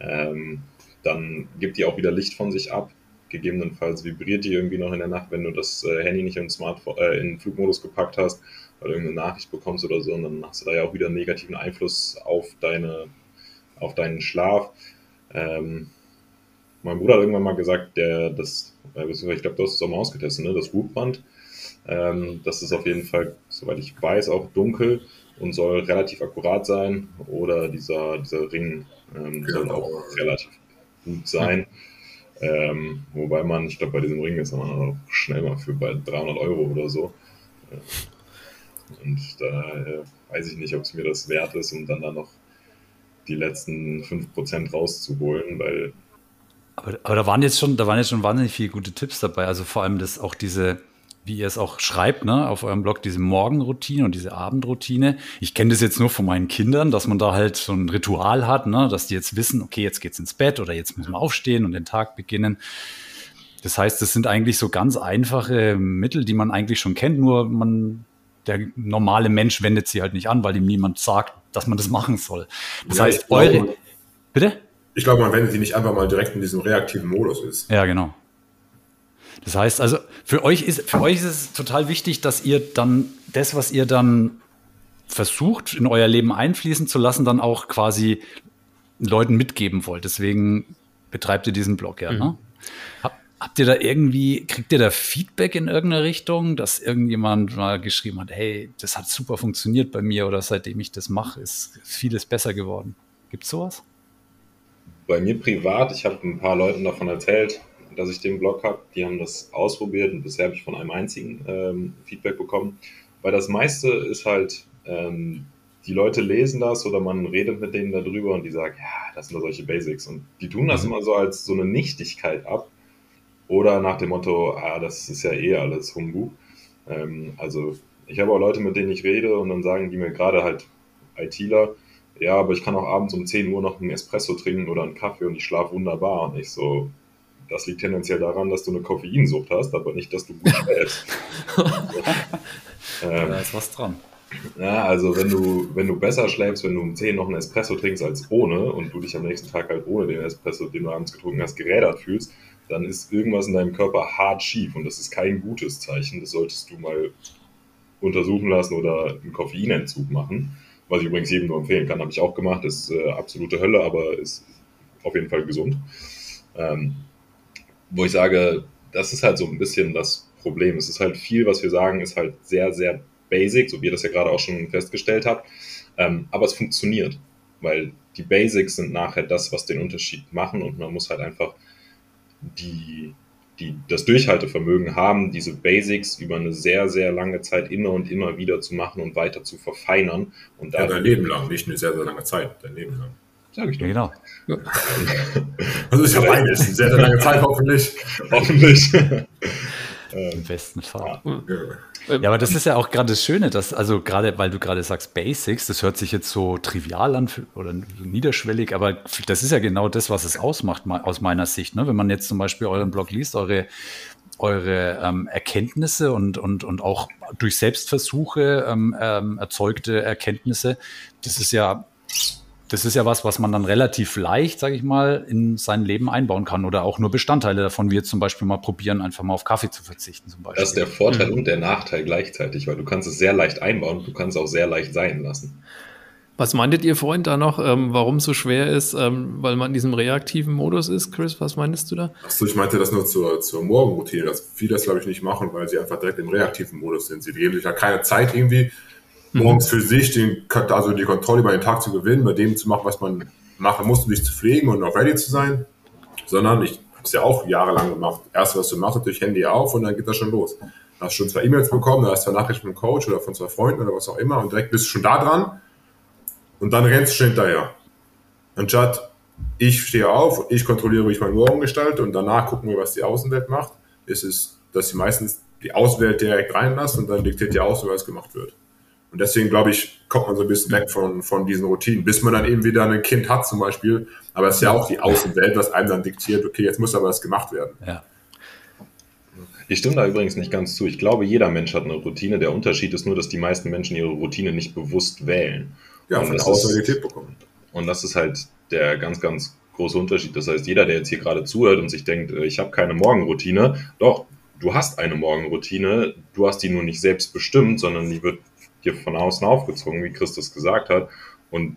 ähm, dann gibt die auch wieder Licht von sich ab. Gegebenenfalls vibriert die irgendwie noch in der Nacht, wenn du das äh, Handy nicht in, Smartphone, äh, in Flugmodus gepackt hast, weil du irgendeine Nachricht bekommst oder so, und dann hast du da ja auch wieder einen negativen Einfluss auf, deine, auf deinen Schlaf. Ähm, mein Bruder hat irgendwann mal gesagt, der das, äh, ich glaube, du hast es auch mal ausgetestet, ne? das Whoop-Band, ähm, das ist auf jeden Fall, soweit ich weiß, auch dunkel und soll relativ akkurat sein. Oder dieser, dieser Ring ähm, soll auch relativ gut sein. Ähm, wobei man, ich glaube, bei diesem Ring ist man auch schnell mal für bei 300 Euro oder so. Äh, und da äh, weiß ich nicht, ob es mir das wert ist, um dann da noch die letzten 5% rauszuholen, weil. Aber, aber da waren jetzt schon, da waren jetzt schon wahnsinnig viele gute Tipps dabei. Also vor allem das auch diese, wie ihr es auch schreibt, ne, auf eurem Blog, diese Morgenroutine und diese Abendroutine. Ich kenne das jetzt nur von meinen Kindern, dass man da halt so ein Ritual hat, ne, dass die jetzt wissen, okay, jetzt geht's ins Bett oder jetzt müssen wir aufstehen und den Tag beginnen. Das heißt, das sind eigentlich so ganz einfache Mittel, die man eigentlich schon kennt, nur man, der normale Mensch wendet sie halt nicht an, weil ihm niemand sagt, dass man das machen soll. Das ja, heißt, eure. Bitte? Ich glaube, man wendet sie nicht einfach mal direkt in diesem reaktiven Modus ist. Ja, genau. Das heißt also, für euch ist, für euch ist es total wichtig, dass ihr dann das, was ihr dann versucht, in euer Leben einfließen zu lassen, dann auch quasi Leuten mitgeben wollt. Deswegen betreibt ihr diesen Blog ja. Mhm. Ne? Habt ihr da irgendwie, kriegt ihr da Feedback in irgendeiner Richtung, dass irgendjemand mal geschrieben hat, hey, das hat super funktioniert bei mir oder seitdem ich das mache, ist vieles besser geworden? Gibt es sowas? Bei mir privat, ich habe ein paar Leuten davon erzählt, dass ich den Blog habe. Die haben das ausprobiert und bisher habe ich von einem einzigen ähm, Feedback bekommen. Weil das meiste ist halt, ähm, die Leute lesen das oder man redet mit denen darüber und die sagen, ja, das sind nur solche Basics. Und die tun das mhm. immer so als so eine Nichtigkeit ab oder nach dem Motto, ah, das ist ja eh alles Humbug. Ähm, also ich habe auch Leute, mit denen ich rede und dann sagen die mir gerade halt ITler, ja, aber ich kann auch abends um 10 Uhr noch einen Espresso trinken oder einen Kaffee und ich schlafe wunderbar. Und ich so, das liegt tendenziell daran, dass du eine Koffeinsucht hast, aber nicht, dass du gut schläfst. ähm, da ist was dran. Ja, also wenn du, wenn du besser schläfst, wenn du um 10 noch einen Espresso trinkst als ohne und du dich am nächsten Tag halt ohne den Espresso, den du abends getrunken hast, gerädert fühlst, dann ist irgendwas in deinem Körper hart schief und das ist kein gutes Zeichen. Das solltest du mal untersuchen lassen oder einen Koffeinentzug machen. Was ich übrigens jedem nur empfehlen kann, habe ich auch gemacht. Ist äh, absolute Hölle, aber ist auf jeden Fall gesund. Ähm, wo ich sage, das ist halt so ein bisschen das Problem. Es ist halt viel, was wir sagen, ist halt sehr, sehr basic, so wie ihr das ja gerade auch schon festgestellt habt. Ähm, aber es funktioniert, weil die Basics sind nachher das, was den Unterschied machen und man muss halt einfach die, die das Durchhaltevermögen haben, diese Basics über eine sehr, sehr lange Zeit immer und immer wieder zu machen und weiter zu verfeinern. Und ja, dein Leben lang, nicht eine sehr, sehr lange Zeit, dein Leben lang. Sag ich doch. Genau. Ja. Also ist ja beides, eine sehr, sehr lange Zeit hoffentlich. hoffentlich. Im besten Fall. Ja. Ja, aber das ist ja auch gerade das Schöne, dass, also gerade, weil du gerade sagst Basics, das hört sich jetzt so trivial an oder niederschwellig, aber das ist ja genau das, was es ausmacht, aus meiner Sicht. Ne? Wenn man jetzt zum Beispiel euren Blog liest, eure, eure ähm, Erkenntnisse und, und, und auch durch Selbstversuche ähm, ähm, erzeugte Erkenntnisse, das ist ja das ist ja was, was man dann relativ leicht, sage ich mal, in sein Leben einbauen kann oder auch nur Bestandteile davon, wie jetzt zum Beispiel mal probieren, einfach mal auf Kaffee zu verzichten zum Beispiel. Das ist der Vorteil mhm. und der Nachteil gleichzeitig, weil du kannst es sehr leicht einbauen, du kannst es auch sehr leicht sein lassen. Was meintet ihr vorhin da noch, ähm, warum es so schwer ist, ähm, weil man in diesem reaktiven Modus ist? Chris, was meintest du da? Achso, ich meinte das nur zur, zur Morgenroutine, dass viele das, glaube ich, nicht machen, weil sie einfach direkt im reaktiven Modus sind. Sie geben sich ja keine Zeit irgendwie, morgens für sich den, also die Kontrolle über den Tag zu gewinnen, bei dem zu machen, was man machen muss, um sich zu pflegen und auch ready zu sein, sondern ich habe es ja auch jahrelang gemacht. Erst was du machst, natürlich Handy auf und dann geht das schon los. Du hast schon zwei E-Mails bekommen, da hast zwei Nachrichten vom Coach oder von zwei Freunden oder was auch immer und direkt bist du schon da dran und dann rennst du schon hinterher. Anstatt ich stehe auf, ich kontrolliere, wie ich meinen Morgen gestalte und danach gucken wir, was die Außenwelt macht, ist es, dass sie meistens die Außenwelt direkt reinlassen und dann diktiert die Außen, was gemacht wird. Und deswegen, glaube ich, kommt man so ein bisschen weg von, von diesen Routinen, bis man dann eben wieder ein Kind hat zum Beispiel. Aber es ist ja auch die Außenwelt, was einem dann diktiert, okay, jetzt muss aber was gemacht werden. Ja. Ich stimme da übrigens nicht ganz zu. Ich glaube, jeder Mensch hat eine Routine. Der Unterschied ist nur, dass die meisten Menschen ihre Routine nicht bewusst wählen. Ja, und von der Außenrealität bekommen. Und das ist halt der ganz, ganz große Unterschied. Das heißt, jeder, der jetzt hier gerade zuhört und sich denkt, äh, ich habe keine Morgenroutine, doch, du hast eine Morgenroutine, du hast die nur nicht selbst bestimmt, sondern die wird dir von außen aufgezogen, wie Christus gesagt hat. Und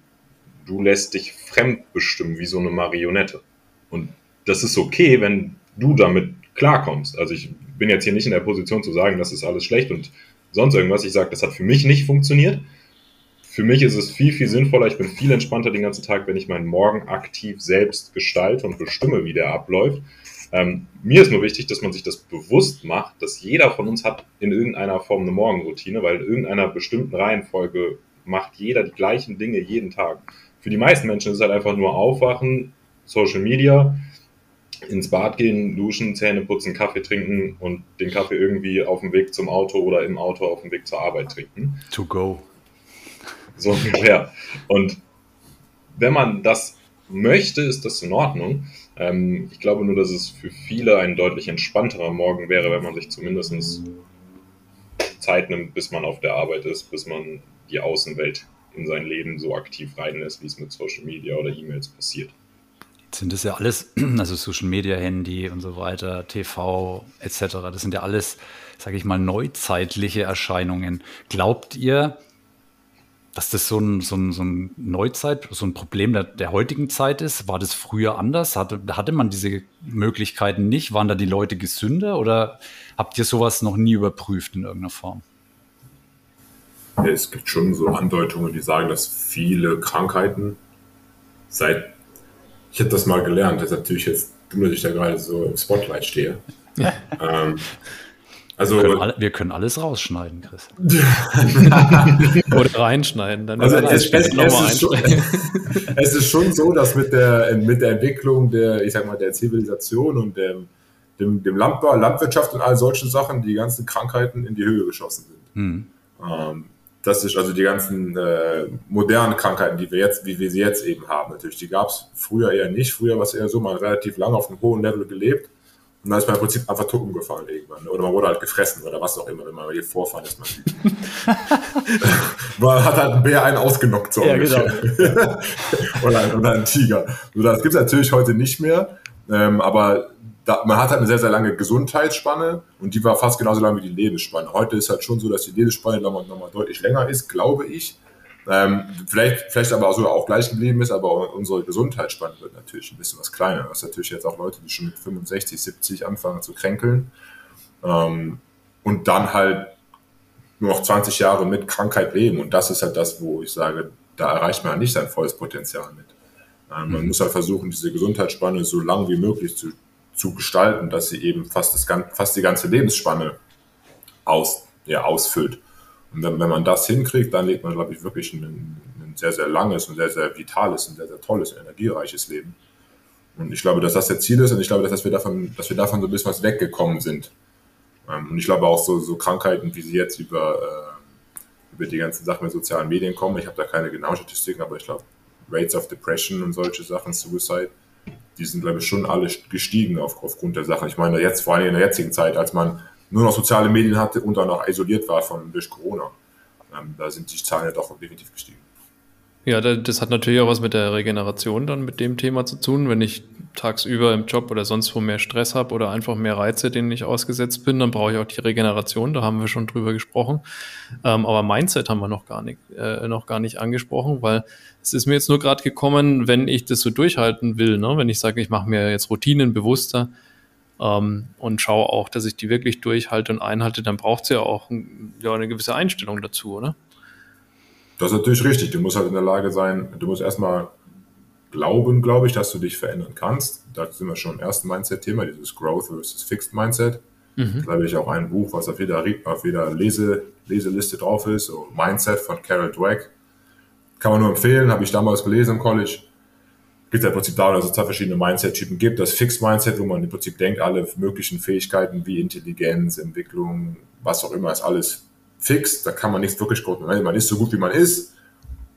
du lässt dich fremd bestimmen, wie so eine Marionette. Und das ist okay, wenn du damit klarkommst. Also ich bin jetzt hier nicht in der Position zu sagen, das ist alles schlecht und sonst irgendwas. Ich sage, das hat für mich nicht funktioniert. Für mich ist es viel, viel sinnvoller. Ich bin viel entspannter den ganzen Tag, wenn ich meinen Morgen aktiv selbst gestalte und bestimme, wie der abläuft. Ähm, mir ist nur wichtig, dass man sich das bewusst macht, dass jeder von uns hat in irgendeiner Form eine Morgenroutine, weil in irgendeiner bestimmten Reihenfolge macht jeder die gleichen Dinge jeden Tag. Für die meisten Menschen ist es halt einfach nur aufwachen, Social Media, ins Bad gehen, duschen, Zähne putzen, Kaffee trinken und den Kaffee irgendwie auf dem Weg zum Auto oder im Auto auf dem Weg zur Arbeit trinken. To go. So ungefähr. Und wenn man das möchte, ist das in Ordnung. Ähm, ich glaube nur, dass es für viele ein deutlich entspannterer Morgen wäre, wenn man sich zumindest Zeit nimmt, bis man auf der Arbeit ist, bis man die Außenwelt in sein Leben so aktiv reinlässt, wie es mit Social Media oder E-Mails passiert. Jetzt sind das ja alles, also Social Media, Handy und so weiter, TV etc., das sind ja alles, sage ich mal, neuzeitliche Erscheinungen. Glaubt ihr, dass das so ein, so ein, so ein Neuzeit, so ein Problem der, der heutigen Zeit ist? War das früher anders? Hatte, hatte man diese Möglichkeiten nicht? Waren da die Leute gesünder oder habt ihr sowas noch nie überprüft in irgendeiner Form? Es gibt schon so Andeutungen, die sagen, dass viele Krankheiten seit, ich habe das mal gelernt, das ist natürlich jetzt dumm, dass ich da gerade so im Spotlight stehe. ähm, also, wir können, alle, wir können, alles rausschneiden, Chris. Oder reinschneiden. Dann also es, es, es, ist schon, es, ist schon, so, dass mit der, mit der Entwicklung der, ich sag mal, der Zivilisation und dem, dem, dem Landbau, Landwirtschaft und all solchen Sachen die ganzen Krankheiten in die Höhe geschossen sind. Hm. Ähm, das ist also die ganzen äh, modernen Krankheiten, die wir jetzt, wie wir sie jetzt eben haben. Natürlich, die gab es früher eher nicht. Früher war es eher so, man relativ lange auf einem hohen Level gelebt und dann ist man im Prinzip einfach tot umgefallen irgendwann. Oder man wurde halt gefressen oder was auch immer, wenn man hier vorfahren ist. Man, man hat halt einen Bär einen ausgenockt, so ja, Genau. oder, oder einen Tiger. So, das gibt es natürlich heute nicht mehr. Ähm, aber da, man hat halt eine sehr, sehr lange Gesundheitsspanne und die war fast genauso lang wie die Lebensspanne. Heute ist halt schon so, dass die Lebensspanne nochmal, nochmal deutlich länger ist, glaube ich. Ähm, vielleicht, vielleicht aber sogar auch gleich geblieben ist, aber unsere Gesundheitsspanne wird natürlich ein bisschen was kleiner. Das ist natürlich jetzt auch Leute, die schon mit 65, 70 anfangen zu kränkeln ähm, und dann halt nur noch 20 Jahre mit Krankheit leben. Und das ist halt das, wo ich sage, da erreicht man halt nicht sein volles Potenzial mit. Ähm, man mhm. muss halt versuchen, diese Gesundheitsspanne so lang wie möglich zu, zu gestalten, dass sie eben fast, das, fast die ganze Lebensspanne aus, ja, ausfüllt. Und wenn, wenn man das hinkriegt, dann lebt man, glaube ich, wirklich ein, ein sehr, sehr langes und sehr, sehr vitales und sehr, sehr tolles, energiereiches Leben. Und ich glaube, dass das der Ziel ist und ich glaube, dass wir davon, dass wir davon so ein bisschen was weggekommen sind. Ähm, und ich glaube auch so, so Krankheiten, wie sie jetzt über, äh, über die ganzen Sachen mit sozialen Medien kommen. Ich habe da keine genauen Statistiken, aber ich glaube, Rates of Depression und solche Sachen, Suicide, die sind, glaube ich, schon alle gestiegen auf, aufgrund der Sachen. Ich meine, jetzt, vor allem in der jetzigen Zeit, als man nur noch soziale Medien hatte und dann auch isoliert war von, durch Corona. Ähm, da sind die Zahlen ja doch definitiv gestiegen. Ja, das hat natürlich auch was mit der Regeneration dann mit dem Thema zu tun. Wenn ich tagsüber im Job oder sonst wo mehr Stress habe oder einfach mehr Reize, denen ich ausgesetzt bin, dann brauche ich auch die Regeneration. Da haben wir schon drüber gesprochen. Ähm, aber Mindset haben wir noch gar nicht, äh, noch gar nicht angesprochen, weil es ist mir jetzt nur gerade gekommen, wenn ich das so durchhalten will, ne? wenn ich sage, ich mache mir jetzt Routinen bewusster, ähm, und schaue auch, dass ich die wirklich durchhalte und einhalte, dann braucht es ja auch ja, eine gewisse Einstellung dazu, oder? Das ist natürlich richtig. Du musst halt in der Lage sein, du musst erstmal glauben, glaube ich, dass du dich verändern kannst. Da sind wir schon im ersten Mindset-Thema, dieses Growth versus Fixed Mindset. Mhm. Da habe ich auch ein Buch, was auf jeder, auf jeder Lese, Leseliste drauf ist, so Mindset von Carol Dweck. Kann man nur empfehlen, habe ich damals gelesen im College geht es im Prinzip darum, dass es zwei verschiedene Mindset-Typen gibt. Das Fixed-Mindset, wo man im Prinzip denkt, alle möglichen Fähigkeiten wie Intelligenz, Entwicklung, was auch immer, ist alles fix. Da kann man nichts wirklich gucken. Man ist so gut, wie man ist.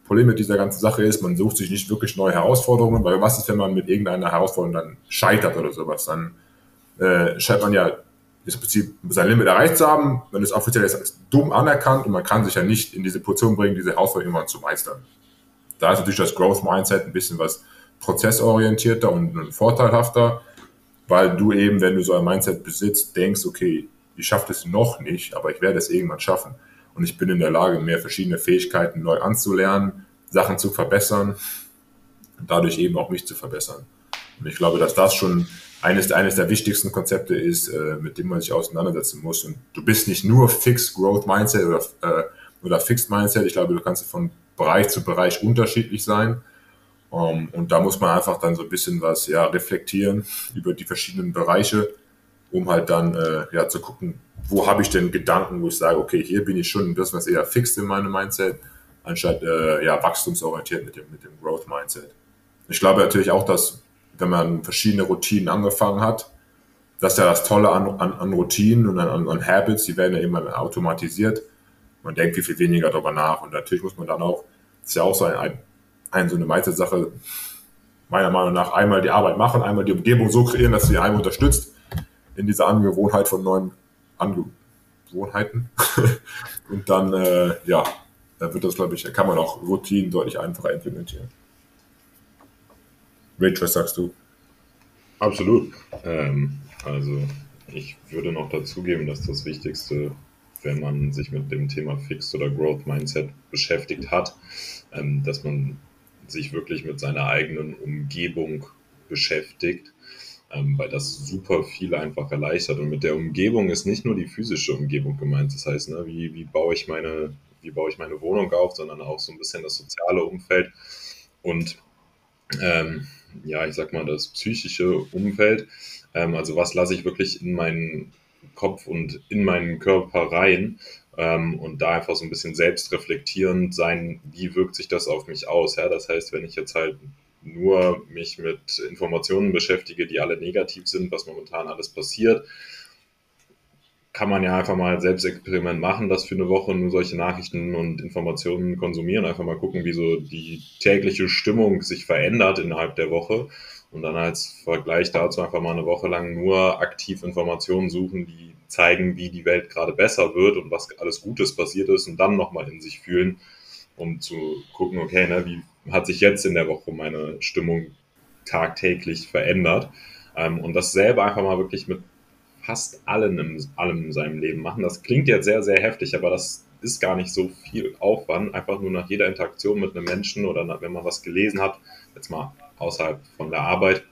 Problem mit dieser ganzen Sache ist, man sucht sich nicht wirklich neue Herausforderungen, weil was ist, wenn man mit irgendeiner Herausforderung dann scheitert oder sowas? Dann äh, scheint man ja ist im Prinzip sein Limit erreicht zu haben. Wenn es offiziell ist, als dumm anerkannt und man kann sich ja nicht in diese Position bringen, diese Herausforderung immer zu meistern. Da ist natürlich das Growth Mindset ein bisschen was prozessorientierter und vorteilhafter, weil du eben, wenn du so ein Mindset besitzt, denkst, okay, ich schaffe das noch nicht, aber ich werde es irgendwann schaffen. Und ich bin in der Lage, mehr verschiedene Fähigkeiten neu anzulernen, Sachen zu verbessern und dadurch eben auch mich zu verbessern. Und ich glaube, dass das schon eines, eines der wichtigsten Konzepte ist, äh, mit dem man sich auseinandersetzen muss. Und du bist nicht nur Fixed Growth Mindset oder, äh, oder Fixed Mindset. Ich glaube, du kannst von Bereich zu Bereich unterschiedlich sein. Um, ähm, und da muss man einfach dann so ein bisschen was ja, reflektieren über die verschiedenen Bereiche, um halt dann äh, ja, zu gucken, wo habe ich denn Gedanken, wo ich sage, okay, hier bin ich schon ein bisschen was eher fix in meinem Mindset anstatt äh, ja, wachstumsorientiert mit dem, mit dem Growth Mindset. Ich glaube natürlich auch, dass wenn man verschiedene Routinen angefangen hat, das ist ja das Tolle an, an, an Routinen und an, an Habits, die werden ja immer automatisiert. Man denkt viel, viel weniger darüber nach. Und natürlich muss man dann auch, das ist ja auch so ein, ein, ein so eine Mindset-Sache, meiner Meinung nach einmal die Arbeit machen, einmal die Umgebung so kreieren, dass sie einem unterstützt in dieser Angewohnheit von neuen Angewohnheiten. und dann, äh, ja, da wird das, glaube ich, kann man auch Routinen deutlich einfacher implementieren. Rich, was sagst du? Absolut. Ähm, also ich würde noch dazugeben, dass das Wichtigste, wenn man sich mit dem Thema Fixed oder Growth Mindset beschäftigt hat, ähm, dass man sich wirklich mit seiner eigenen Umgebung beschäftigt, ähm, weil das super viel einfach erleichtert. Und mit der Umgebung ist nicht nur die physische Umgebung gemeint, das heißt, ne, wie, wie, baue ich meine, wie baue ich meine Wohnung auf, sondern auch so ein bisschen das soziale Umfeld und ähm, ja, ich sag mal, das psychische Umfeld. Ähm, also was lasse ich wirklich in meinen Kopf und in meinen Körper rein ähm, und da einfach so ein bisschen selbstreflektierend sein, wie wirkt sich das auf mich aus. Ja? Das heißt, wenn ich jetzt halt nur mich mit Informationen beschäftige, die alle negativ sind, was momentan alles passiert, kann man ja einfach mal selbst Experiment machen, das für eine Woche nur solche Nachrichten und Informationen konsumieren, einfach mal gucken, wie so die tägliche Stimmung sich verändert innerhalb der Woche und dann als Vergleich dazu einfach mal eine Woche lang nur aktiv Informationen suchen, die zeigen, wie die Welt gerade besser wird und was alles Gutes passiert ist und dann nochmal in sich fühlen, um zu gucken, okay, ne, wie hat sich jetzt in der Woche meine Stimmung tagtäglich verändert. Ähm, und das selber einfach mal wirklich mit fast allen in, allem in seinem Leben machen. Das klingt jetzt sehr, sehr heftig, aber das ist gar nicht so viel Aufwand. Einfach nur nach jeder Interaktion mit einem Menschen oder nach, wenn man was gelesen hat, jetzt mal außerhalb von der Arbeit,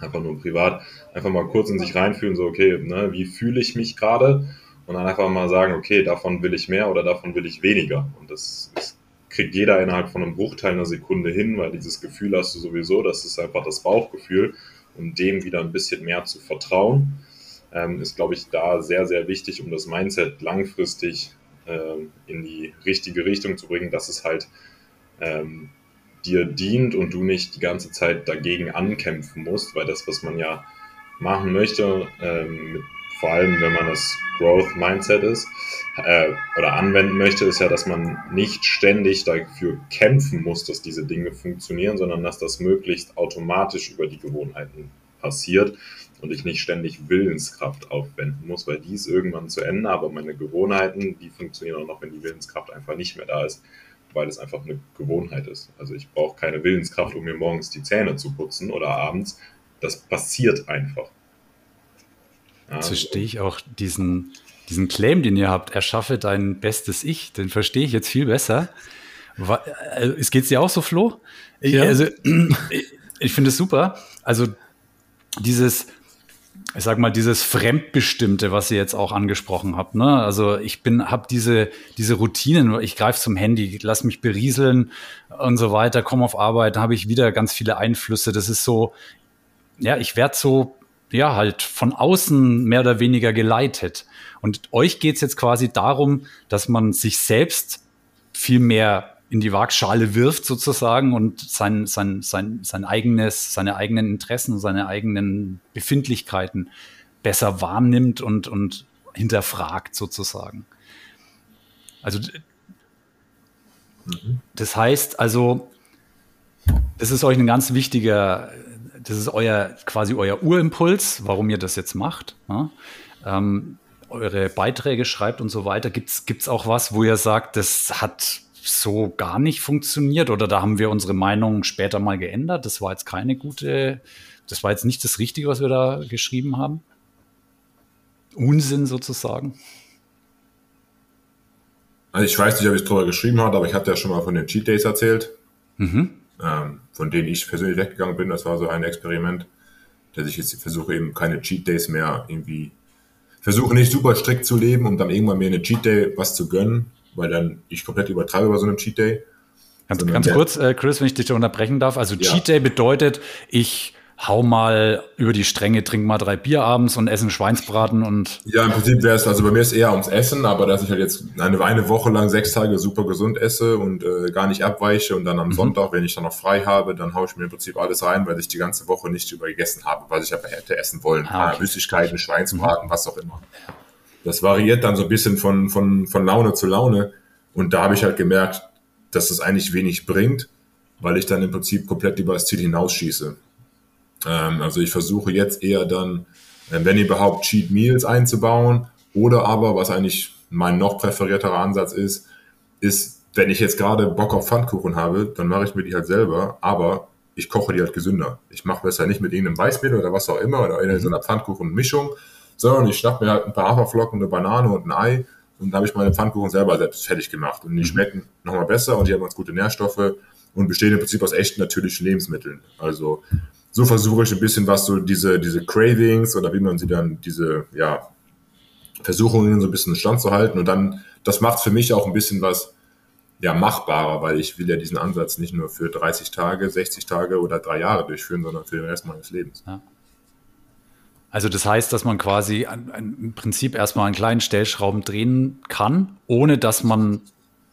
einfach nur privat, einfach mal kurz in sich reinfühlen, so, okay, ne, wie fühle ich mich gerade? Und dann einfach mal sagen, okay, davon will ich mehr oder davon will ich weniger. Und das, das kriegt jeder innerhalb von einem Bruchteil einer Sekunde hin, weil dieses Gefühl hast du sowieso, das ist einfach das Bauchgefühl und dem wieder ein bisschen mehr zu vertrauen ähm, ist, glaube ich, da sehr, sehr wichtig, um das Mindset langfristig ähm, in die richtige Richtung zu bringen, dass es halt ähm, dir dient und du nicht die ganze Zeit dagegen ankämpfen musst, weil das, was man ja machen möchte, ähm, mit, vor allem wenn man das Growth Mindset ist äh, oder anwenden möchte, ist ja, dass man nicht ständig dafür kämpfen muss, dass diese Dinge funktionieren, sondern dass das möglichst automatisch über die Gewohnheiten passiert und ich nicht ständig Willenskraft aufwenden muss, weil die ist irgendwann zu Ende, aber meine Gewohnheiten, die funktionieren auch noch, wenn die Willenskraft einfach nicht mehr da ist, weil es einfach eine Gewohnheit ist. Also ich brauche keine Willenskraft, um mir morgens die Zähne zu putzen oder abends. Das passiert einfach. Ja, Jetzt verstehe ich auch diesen, diesen Claim, den ihr habt, erschaffe dein bestes Ich, den verstehe ich jetzt viel besser. Also, es geht dir auch so, Flo? Ja. Also, ich finde es super. Also dieses, ich sag mal, dieses Fremdbestimmte, was ihr jetzt auch angesprochen habt. Ne? Also ich bin, habe diese, diese Routinen, ich greife zum Handy, lass mich berieseln und so weiter, komme auf Arbeit, habe ich wieder ganz viele Einflüsse. Das ist so, ja, ich werde so, ja, halt von außen mehr oder weniger geleitet. Und euch geht's jetzt quasi darum, dass man sich selbst viel mehr in die Waagschale wirft sozusagen und sein, sein, sein, sein eigenes, seine eigenen Interessen, seine eigenen Befindlichkeiten besser wahrnimmt und, und hinterfragt sozusagen. Also mhm. das heißt also, das ist euch ein ganz wichtiger, das ist euer quasi euer Urimpuls, warum ihr das jetzt macht. Ja? Ähm, eure Beiträge schreibt und so weiter. Gibt es auch was, wo ihr sagt, das hat so gar nicht funktioniert oder da haben wir unsere Meinung später mal geändert. Das war jetzt keine gute, das war jetzt nicht das Richtige, was wir da geschrieben haben. Unsinn sozusagen. Also ich weiß nicht, ob ich es drüber geschrieben habe, aber ich hatte ja schon mal von den Cheat Days erzählt, mhm. ähm, von denen ich persönlich weggegangen bin. Das war so ein Experiment, dass ich jetzt versuche eben keine Cheat Days mehr irgendwie, versuche nicht super strikt zu leben, um dann irgendwann mir eine Cheat Day was zu gönnen, weil dann ich komplett übertreibe bei so einem Cheat Day. Ganz, ganz kurz, äh, Chris, wenn ich dich unterbrechen darf. Also ja. Cheat Day bedeutet, ich hau mal über die Stränge, trink mal drei Bier abends und essen Schweinsbraten und. Ja, im Prinzip wäre es, also bei mir ist eher ums Essen, aber dass ich halt jetzt eine, eine Woche lang sechs Tage super gesund esse und äh, gar nicht abweiche und dann am mhm. Sonntag, wenn ich dann noch frei habe, dann haue ich mir im Prinzip alles rein, weil ich die ganze Woche nicht übergegessen habe, was ich aber hätte essen wollen. Ah, okay. Süßigkeiten, Schweinsbraten, mhm. was auch immer. Das variiert dann so ein bisschen von, von, von Laune zu Laune. Und da habe ich halt gemerkt, dass das eigentlich wenig bringt, weil ich dann im Prinzip komplett über das Ziel hinausschieße. Ähm, also ich versuche jetzt eher dann, äh, wenn überhaupt, Cheat Meals einzubauen oder aber, was eigentlich mein noch präferierterer Ansatz ist, ist, wenn ich jetzt gerade Bock auf Pfannkuchen habe, dann mache ich mir die halt selber, aber ich koche die halt gesünder. Ich mache besser nicht mit irgendeinem Weißmehl oder was auch immer oder in so einer Pfannkuchenmischung, sondern ich schnapp mir halt ein paar Haferflocken, eine Banane und ein Ei und dann habe ich meine Pfannkuchen selber selbst fertig gemacht. Und die mhm. schmecken nochmal besser und die haben ganz gute Nährstoffe und bestehen im Prinzip aus echten natürlichen Lebensmitteln. Also so versuche ich ein bisschen was so diese, diese Cravings oder wie man sie dann, diese, ja, Versuchungen so ein bisschen stand zu halten. Und dann, das macht für mich auch ein bisschen was, ja, machbarer, weil ich will ja diesen Ansatz nicht nur für 30 Tage, 60 Tage oder drei Jahre durchführen, sondern für den Rest meines Lebens. Ja. Also das heißt, dass man quasi ein, ein, im Prinzip erstmal einen kleinen Stellschrauben drehen kann, ohne dass man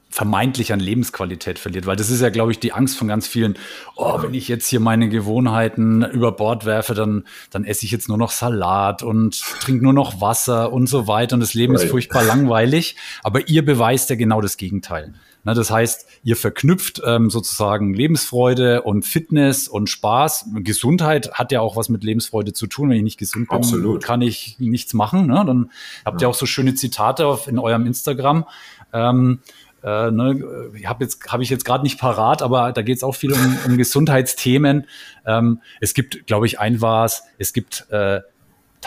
vermeintlich an Lebensqualität verliert, weil das ist ja, glaube ich, die Angst von ganz vielen. Oh, wenn ich jetzt hier meine Gewohnheiten über Bord werfe, dann, dann esse ich jetzt nur noch Salat und trinke nur noch Wasser und so weiter und das Leben ist furchtbar langweilig. Aber ihr beweist ja genau das Gegenteil. Na, das heißt, ihr verknüpft ähm, sozusagen Lebensfreude und Fitness und Spaß. Gesundheit hat ja auch was mit Lebensfreude zu tun. Wenn ich nicht gesund bin, Absolut. kann ich nichts machen. Ne? Dann habt ihr auch so schöne Zitate auf, in eurem Instagram. Ähm, äh, ne, habe jetzt habe ich jetzt gerade nicht parat, aber da geht es auch viel um, um Gesundheitsthemen. Ähm, es gibt, glaube ich, ein was. Es gibt äh,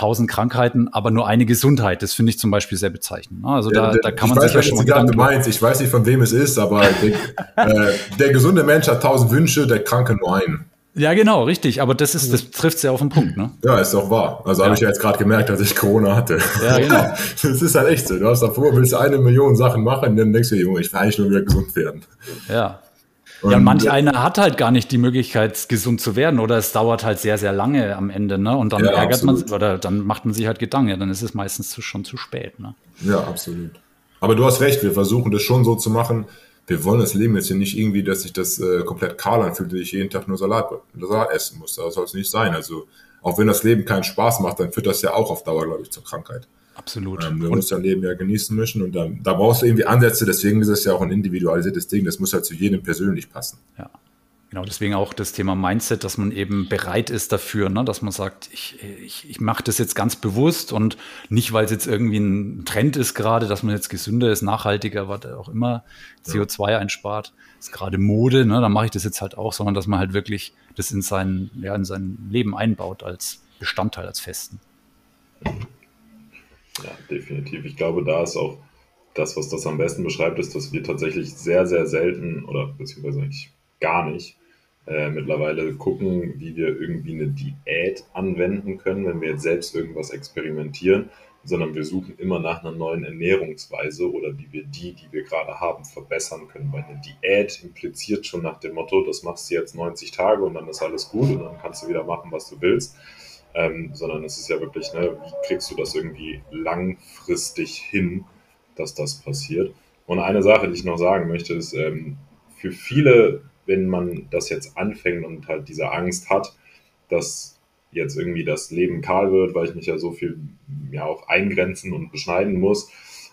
tausend Krankheiten, aber nur eine Gesundheit. Das finde ich zum Beispiel sehr bezeichnend. Ne? Also da, da kann man sich ja schon mal du meinst. Ich weiß nicht, von wem es ist, aber der, äh, der gesunde Mensch hat tausend Wünsche, der Kranke nur einen. Ja, genau, richtig. Aber das ist, das trifft sehr auf den Punkt, ne? Ja, ist doch wahr. Also ja. habe ich ja jetzt gerade gemerkt, dass ich Corona hatte. Ja, genau. das ist halt echt so. Du hast davor, willst eine Million Sachen machen, dann denkst du, Junge, ich will eigentlich nur wieder gesund werden. Ja. Und ja, manch einer hat halt gar nicht die Möglichkeit, gesund zu werden, oder es dauert halt sehr, sehr lange am Ende, ne? Und dann ja, ärgert absolut. man oder dann macht man sich halt Gedanken, dann ist es meistens zu, schon zu spät, ne? Ja, absolut. Aber du hast recht, wir versuchen das schon so zu machen, wir wollen das Leben jetzt hier nicht irgendwie, dass sich das äh, komplett kahl anfühlt, dass ich jeden Tag nur Salat, Salat essen muss. Das soll es nicht sein. Also auch wenn das Leben keinen Spaß macht, dann führt das ja auch auf Dauer, glaube ich, zur Krankheit. Absolut. Ähm, du musst dein Leben ja genießen müssen und dann, da brauchst du irgendwie Ansätze, deswegen ist es ja auch ein individualisiertes Ding, das muss halt zu jedem persönlich passen. Ja. Genau, deswegen auch das Thema Mindset, dass man eben bereit ist dafür, ne? dass man sagt, ich, ich, ich mache das jetzt ganz bewusst und nicht, weil es jetzt irgendwie ein Trend ist gerade, dass man jetzt gesünder ist, nachhaltiger, was auch immer, CO2 einspart, ist gerade Mode, ne? dann mache ich das jetzt halt auch, sondern dass man halt wirklich das in sein, ja, in sein Leben einbaut als Bestandteil, als Festen. Ja, definitiv. Ich glaube, da ist auch das, was das am besten beschreibt, ist, dass wir tatsächlich sehr, sehr selten oder beziehungsweise ich gar nicht äh, mittlerweile gucken, wie wir irgendwie eine Diät anwenden können, wenn wir jetzt selbst irgendwas experimentieren, sondern wir suchen immer nach einer neuen Ernährungsweise oder wie wir die, die wir gerade haben, verbessern können. Weil eine Diät impliziert schon nach dem Motto, das machst du jetzt 90 Tage und dann ist alles gut und dann kannst du wieder machen, was du willst. Ähm, sondern es ist ja wirklich, ne, wie kriegst du das irgendwie langfristig hin, dass das passiert. Und eine Sache, die ich noch sagen möchte, ist, ähm, für viele wenn man das jetzt anfängt und halt diese Angst hat, dass jetzt irgendwie das Leben kahl wird, weil ich mich ja so viel ja auch eingrenzen und beschneiden muss,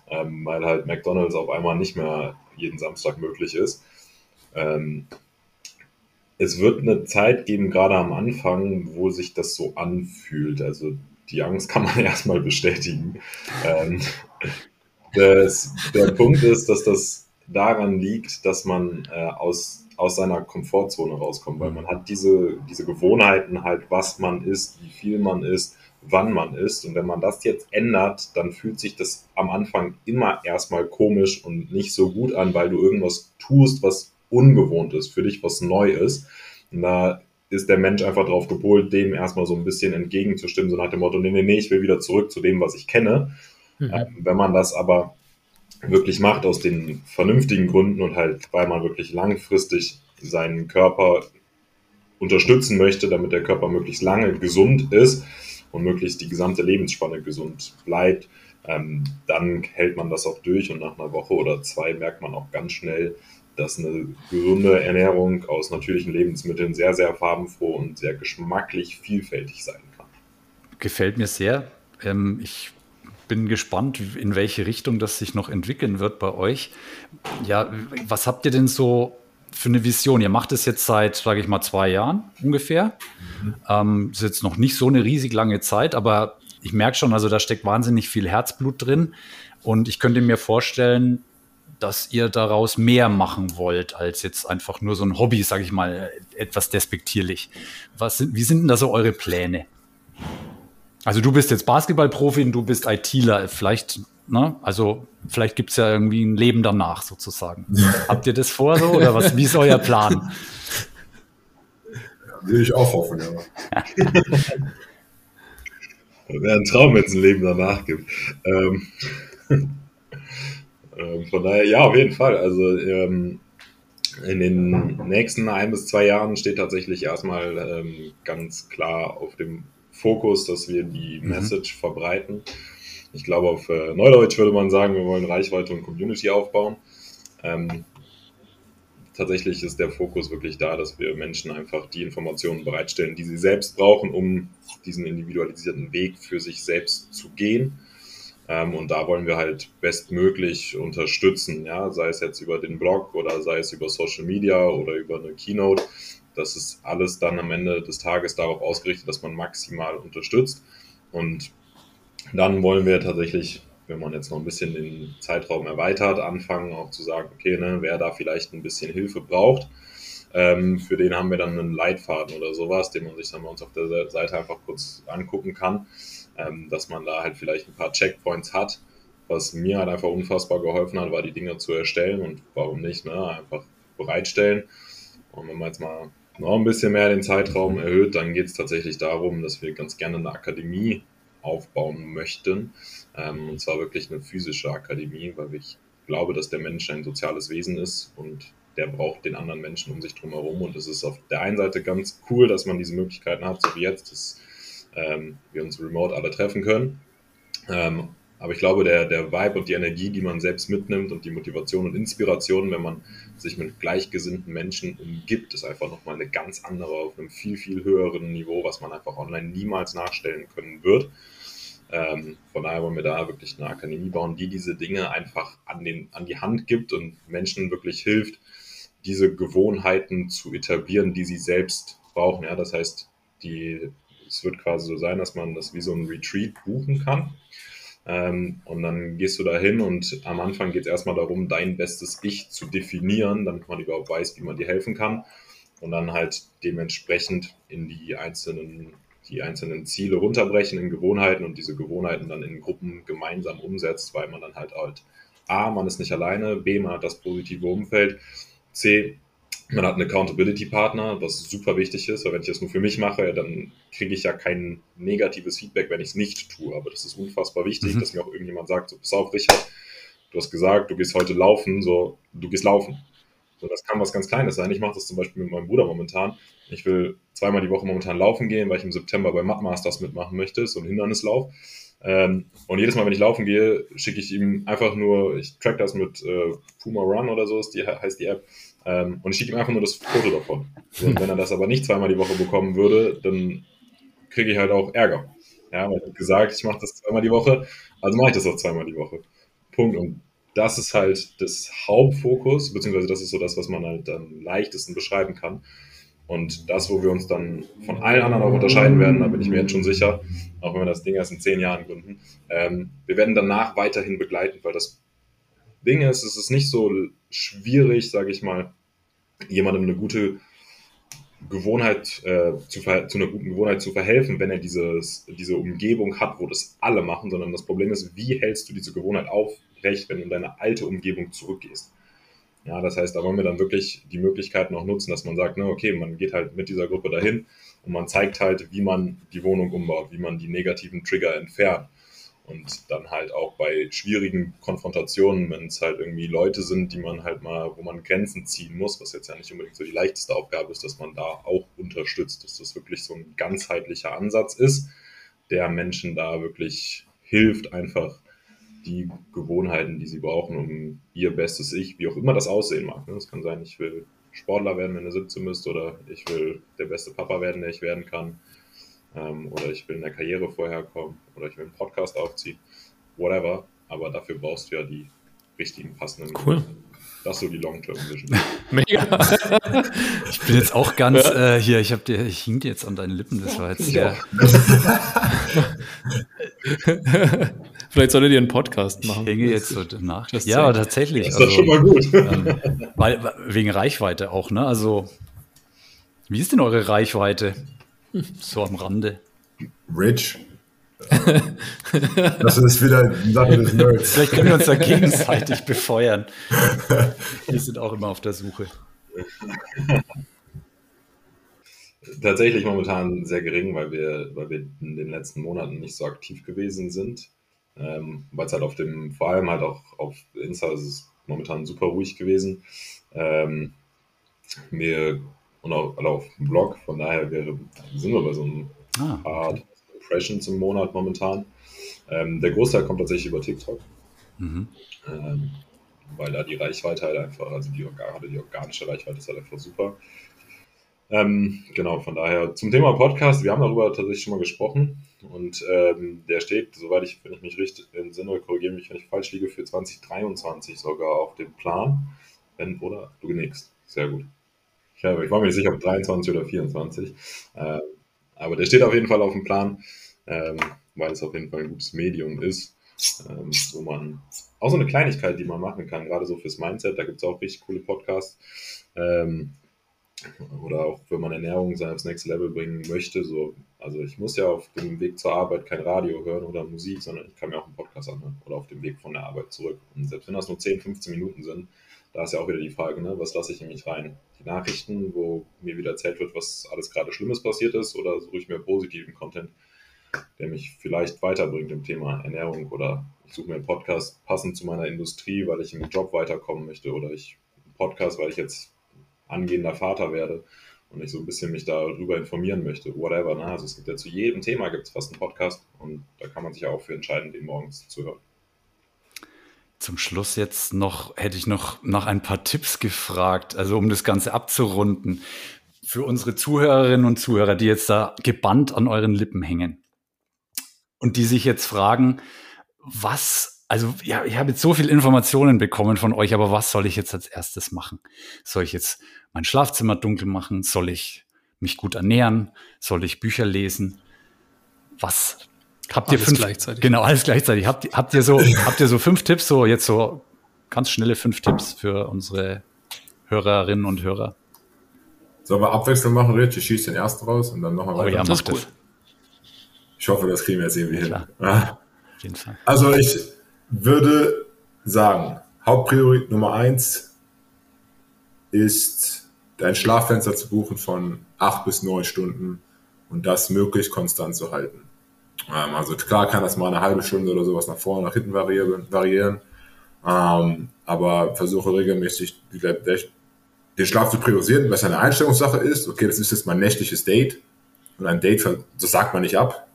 ähm, weil halt McDonalds auf einmal nicht mehr jeden Samstag möglich ist. Ähm, es wird eine Zeit geben, gerade am Anfang, wo sich das so anfühlt. Also die Angst kann man erstmal bestätigen. Ähm, das, der Punkt ist, dass das daran liegt, dass man äh, aus aus seiner Komfortzone rauskommen, weil man hat diese, diese Gewohnheiten halt, was man isst, wie viel man isst, wann man isst. Und wenn man das jetzt ändert, dann fühlt sich das am Anfang immer erstmal komisch und nicht so gut an, weil du irgendwas tust, was ungewohnt ist, für dich was neu ist. Und da ist der Mensch einfach drauf gepolt, dem erstmal so ein bisschen entgegenzustimmen, so nach dem Motto, nee, nee, nee, ich will wieder zurück zu dem, was ich kenne. Mhm. Ähm, wenn man das aber wirklich macht aus den vernünftigen Gründen und halt, weil man wirklich langfristig seinen Körper unterstützen möchte, damit der Körper möglichst lange gesund ist und möglichst die gesamte Lebensspanne gesund bleibt, ähm, dann hält man das auch durch und nach einer Woche oder zwei merkt man auch ganz schnell, dass eine gesunde Ernährung aus natürlichen Lebensmitteln sehr, sehr farbenfroh und sehr geschmacklich vielfältig sein kann. Gefällt mir sehr. Ähm, ich bin gespannt, in welche Richtung das sich noch entwickeln wird bei euch. Ja, was habt ihr denn so für eine Vision? Ihr macht es jetzt seit, sage ich mal, zwei Jahren ungefähr. Mhm. Ähm, ist jetzt noch nicht so eine riesig lange Zeit, aber ich merke schon, also da steckt wahnsinnig viel Herzblut drin. Und ich könnte mir vorstellen, dass ihr daraus mehr machen wollt, als jetzt einfach nur so ein Hobby, sage ich mal, etwas despektierlich. Was sind, wie sind denn da so eure Pläne? Also du bist jetzt Basketballprofi und du bist ITler. Vielleicht, ne? Also vielleicht gibt es ja irgendwie ein Leben danach sozusagen. Habt ihr das vor so oder was? Wie ist euer Plan? Will ich auch hoffen, ja. Wäre ein Traum, wenn es ein Leben danach gibt. Ähm, ähm, von daher, ja, auf jeden Fall. Also ähm, in den nächsten ein bis zwei Jahren steht tatsächlich erstmal ähm, ganz klar auf dem Fokus, dass wir die mhm. Message verbreiten. Ich glaube, auf äh, Neudeutsch würde man sagen, wir wollen Reichweite und Community aufbauen. Ähm, tatsächlich ist der Fokus wirklich da, dass wir Menschen einfach die Informationen bereitstellen, die sie selbst brauchen, um diesen individualisierten Weg für sich selbst zu gehen. Ähm, und da wollen wir halt bestmöglich unterstützen, ja, sei es jetzt über den Blog oder sei es über Social Media oder über eine Keynote. Das ist alles dann am Ende des Tages darauf ausgerichtet, dass man maximal unterstützt. Und dann wollen wir tatsächlich wenn man jetzt noch ein bisschen den Zeitraum erweitert, anfangen auch zu sagen, okay, ne, wer da vielleicht ein bisschen Hilfe braucht, ähm, für den haben wir dann einen Leitfaden oder sowas, den man sich dann bei uns auf der Seite einfach kurz angucken kann, ähm, dass man da halt vielleicht ein paar Checkpoints hat. Was mir halt einfach unfassbar geholfen hat, war die Dinge zu erstellen und warum nicht, ne, einfach bereitstellen. Und wenn man jetzt mal noch ein bisschen mehr den Zeitraum erhöht, dann geht es tatsächlich darum, dass wir ganz gerne eine Akademie aufbauen möchten, ähm, und zwar wirklich eine physische Akademie, weil ich glaube, dass der Mensch ein soziales Wesen ist und der braucht den anderen Menschen um sich drum herum. Und es ist auf der einen Seite ganz cool, dass man diese Möglichkeiten hat, so wie jetzt, dass ähm, wir uns remote alle treffen können. Ähm, aber ich glaube, der, der Vibe und die Energie, die man selbst mitnimmt und die Motivation und Inspiration, wenn man sich mit gleichgesinnten Menschen umgibt, ist einfach nochmal eine ganz andere, auf einem viel, viel höheren Niveau, was man einfach online niemals nachstellen können wird. Ähm, von daher wollen wir da wirklich eine Akademie bauen, die diese Dinge einfach an, den, an die Hand gibt und Menschen wirklich hilft, diese Gewohnheiten zu etablieren, die sie selbst brauchen. Ja, das heißt, die, es wird quasi so sein, dass man das wie so ein Retreat buchen kann. Ähm, und dann gehst du da hin und am Anfang geht es erstmal darum, dein bestes Ich zu definieren, damit man überhaupt weiß, wie man dir helfen kann. Und dann halt dementsprechend in die einzelnen die einzelnen Ziele runterbrechen in Gewohnheiten und diese Gewohnheiten dann in Gruppen gemeinsam umsetzt, weil man dann halt halt A, man ist nicht alleine, B, man hat das positive Umfeld, C, man hat einen Accountability-Partner, was super wichtig ist, weil wenn ich das nur für mich mache, dann kriege ich ja kein negatives Feedback, wenn ich es nicht tue. Aber das ist unfassbar wichtig, mhm. dass mir auch irgendjemand sagt, so, pass auf, Richard, du hast gesagt, du gehst heute laufen, so, du gehst laufen. So, das kann was ganz Kleines sein. Ich mache das zum Beispiel mit meinem Bruder momentan. Ich will zweimal die Woche momentan laufen gehen, weil ich im September bei Mud Masters mitmachen möchte, so ein Hindernislauf. Ähm, und jedes Mal, wenn ich laufen gehe, schicke ich ihm einfach nur, ich track das mit äh, Puma Run oder so, ist die, heißt die App, ähm, und ich schicke ihm einfach nur das Foto davon. Und wenn er das aber nicht zweimal die Woche bekommen würde, dann kriege ich halt auch Ärger. Ja, weil ich gesagt, ich mache das zweimal die Woche, also mache ich das auch zweimal die Woche. Punkt. Und das ist halt das Hauptfokus, beziehungsweise das ist so das, was man halt am leichtesten beschreiben kann. Und das, wo wir uns dann von allen anderen auch unterscheiden werden, da bin ich mir jetzt schon sicher, auch wenn wir das Ding erst in zehn Jahren gründen, ähm, wir werden danach weiterhin begleiten, weil das Ding ist, es ist nicht so schwierig, sage ich mal, jemandem eine gute Gewohnheit äh, zu, zu, einer guten Gewohnheit zu verhelfen, wenn er dieses, diese Umgebung hat, wo das alle machen, sondern das Problem ist, wie hältst du diese Gewohnheit aufrecht, wenn du in deine alte Umgebung zurückgehst? Ja, das heißt, da wollen wir dann wirklich die Möglichkeiten auch nutzen, dass man sagt, ne, okay, man geht halt mit dieser Gruppe dahin und man zeigt halt, wie man die Wohnung umbaut, wie man die negativen Trigger entfernt. Und dann halt auch bei schwierigen Konfrontationen, wenn es halt irgendwie Leute sind, die man halt mal, wo man Grenzen ziehen muss, was jetzt ja nicht unbedingt so die leichteste Aufgabe ist, dass man da auch unterstützt, dass das wirklich so ein ganzheitlicher Ansatz ist, der Menschen da wirklich hilft, einfach die Gewohnheiten, die sie brauchen, um ihr bestes Ich, wie auch immer das aussehen mag. Es ne? kann sein, ich will Sportler werden, wenn ihr 17 müsst, oder ich will der beste Papa werden, der ich werden kann ähm, oder ich will in der Karriere vorher kommen oder ich will einen Podcast aufziehen, whatever. Aber dafür brauchst du ja die richtigen passenden. Cool. Das ist so die Long-Term-Vision. Mega. ich bin jetzt auch ganz ja. äh, hier, ich habe dir, ich hing dir jetzt an deinen Lippen, das war jetzt sehr. Vielleicht solltet ihr einen Podcast machen. Ich hänge jetzt so nach. Ja, tatsächlich. Das ist also, schon mal gut. Ähm, weil, wegen Reichweite auch, ne? Also, wie ist denn eure Reichweite? So am Rande. Rich. das ist wieder Sache des Nerds. Vielleicht können wir uns da gegenseitig befeuern. Wir sind auch immer auf der Suche. Tatsächlich momentan sehr gering, weil wir, weil wir in den letzten Monaten nicht so aktiv gewesen sind. Ähm, weil es halt auf dem, vor allem halt auch auf Insta ist es momentan super ruhig gewesen. Ähm, wir und auch, also auf dem Blog. Von daher wäre, sind wir bei so einem ah, Hard Impressions im Monat momentan. Ähm, der Großteil kommt tatsächlich über TikTok. Mhm. Ähm, weil da die Reichweite halt einfach, also die, die organische Reichweite ist halt einfach super. Ähm, genau, von daher zum Thema Podcast, wir haben darüber tatsächlich schon mal gesprochen und ähm, der steht, soweit ich, wenn ich mich richtig entsinne, korrigiere mich, wenn ich falsch liege, für 2023 sogar auf dem Plan. Wenn, oder? Du genickst. Sehr gut. Ich, habe, ich war mir nicht sicher, ob 23 oder 24. Ähm, aber der steht auf jeden Fall auf dem Plan, ähm, weil es auf jeden Fall ein gutes Medium ist, ähm, wo man auch so eine Kleinigkeit, die man machen kann, gerade so fürs Mindset, da gibt es auch richtig coole Podcasts. Ähm, oder auch wenn man Ernährung aufs nächste Level bringen möchte, so, also ich muss ja auf dem Weg zur Arbeit kein Radio hören oder Musik, sondern ich kann mir auch einen Podcast anhören oder auf dem Weg von der Arbeit zurück. Und selbst wenn das nur 10, 15 Minuten sind, da ist ja auch wieder die Frage, ne, was lasse ich in mich rein? Die Nachrichten, wo mir wieder erzählt wird, was alles gerade Schlimmes passiert ist, oder suche ich mir positiven Content, der mich vielleicht weiterbringt im Thema Ernährung oder ich suche mir einen Podcast passend zu meiner Industrie, weil ich im Job weiterkommen möchte oder ich einen Podcast, weil ich jetzt angehender Vater werde und ich so ein bisschen mich darüber informieren möchte, whatever. Ne? Also es gibt ja zu jedem Thema gibt es fast einen Podcast und da kann man sich ja auch für entscheiden, den morgens zu hören. Zum Schluss jetzt noch, hätte ich noch nach ein paar Tipps gefragt, also um das Ganze abzurunden. Für unsere Zuhörerinnen und Zuhörer, die jetzt da gebannt an euren Lippen hängen und die sich jetzt fragen, was, also ja, ich habe jetzt so viel Informationen bekommen von euch, aber was soll ich jetzt als erstes machen? Soll ich jetzt mein Schlafzimmer dunkel machen? Soll ich mich gut ernähren? Soll ich Bücher lesen? Was Habt ihr alles fünf, gleichzeitig. Genau, alles gleichzeitig. Habt, habt, ihr so, habt ihr so fünf Tipps, so jetzt so ganz schnelle fünf Tipps für unsere Hörerinnen und Hörer? Sollen wir Abwechslung machen, Rich? Ich schieße den ersten raus und dann nochmal oh, weiter. Ja, das ist cool. Ich hoffe, das kriegen wir jetzt irgendwie hin. Auf jeden Fall. Also ich würde sagen, Hauptpriorität Nummer eins ist, dein Schlaffenster zu buchen von acht bis neun Stunden und das möglichst konstant zu halten. Ähm, also klar kann das mal eine halbe Stunde oder sowas nach vorne, nach hinten variieren. Ähm, aber versuche regelmäßig den Schlaf zu priorisieren, was eine Einstellungssache ist. Okay, das ist jetzt mein nächtliches Date. Und ein Date, das sagt man nicht ab.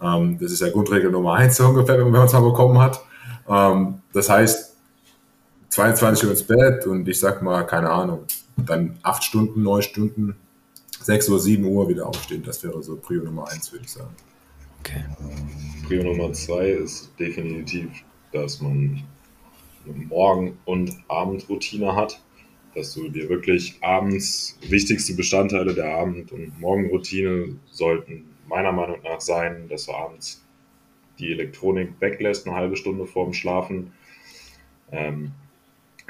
Ähm, das ist ja Grundregel Nummer eins so ungefähr, wenn man es mal bekommen hat. Ähm, das heißt, 22 Uhr ins Bett und ich sag mal, keine Ahnung, dann acht Stunden, neun Stunden, sechs oder sieben Uhr wieder aufstehen. Das wäre so Prio Nummer eins, würde ich sagen. Okay. Prio Nummer zwei ist definitiv, dass man eine Morgen- und Abendroutine hat, dass du dir wirklich abends wichtigste Bestandteile der Abend- und Morgenroutine sollten meiner Meinung nach sein, dass du abends die Elektronik weglässt, eine halbe Stunde vorm Schlafen ähm,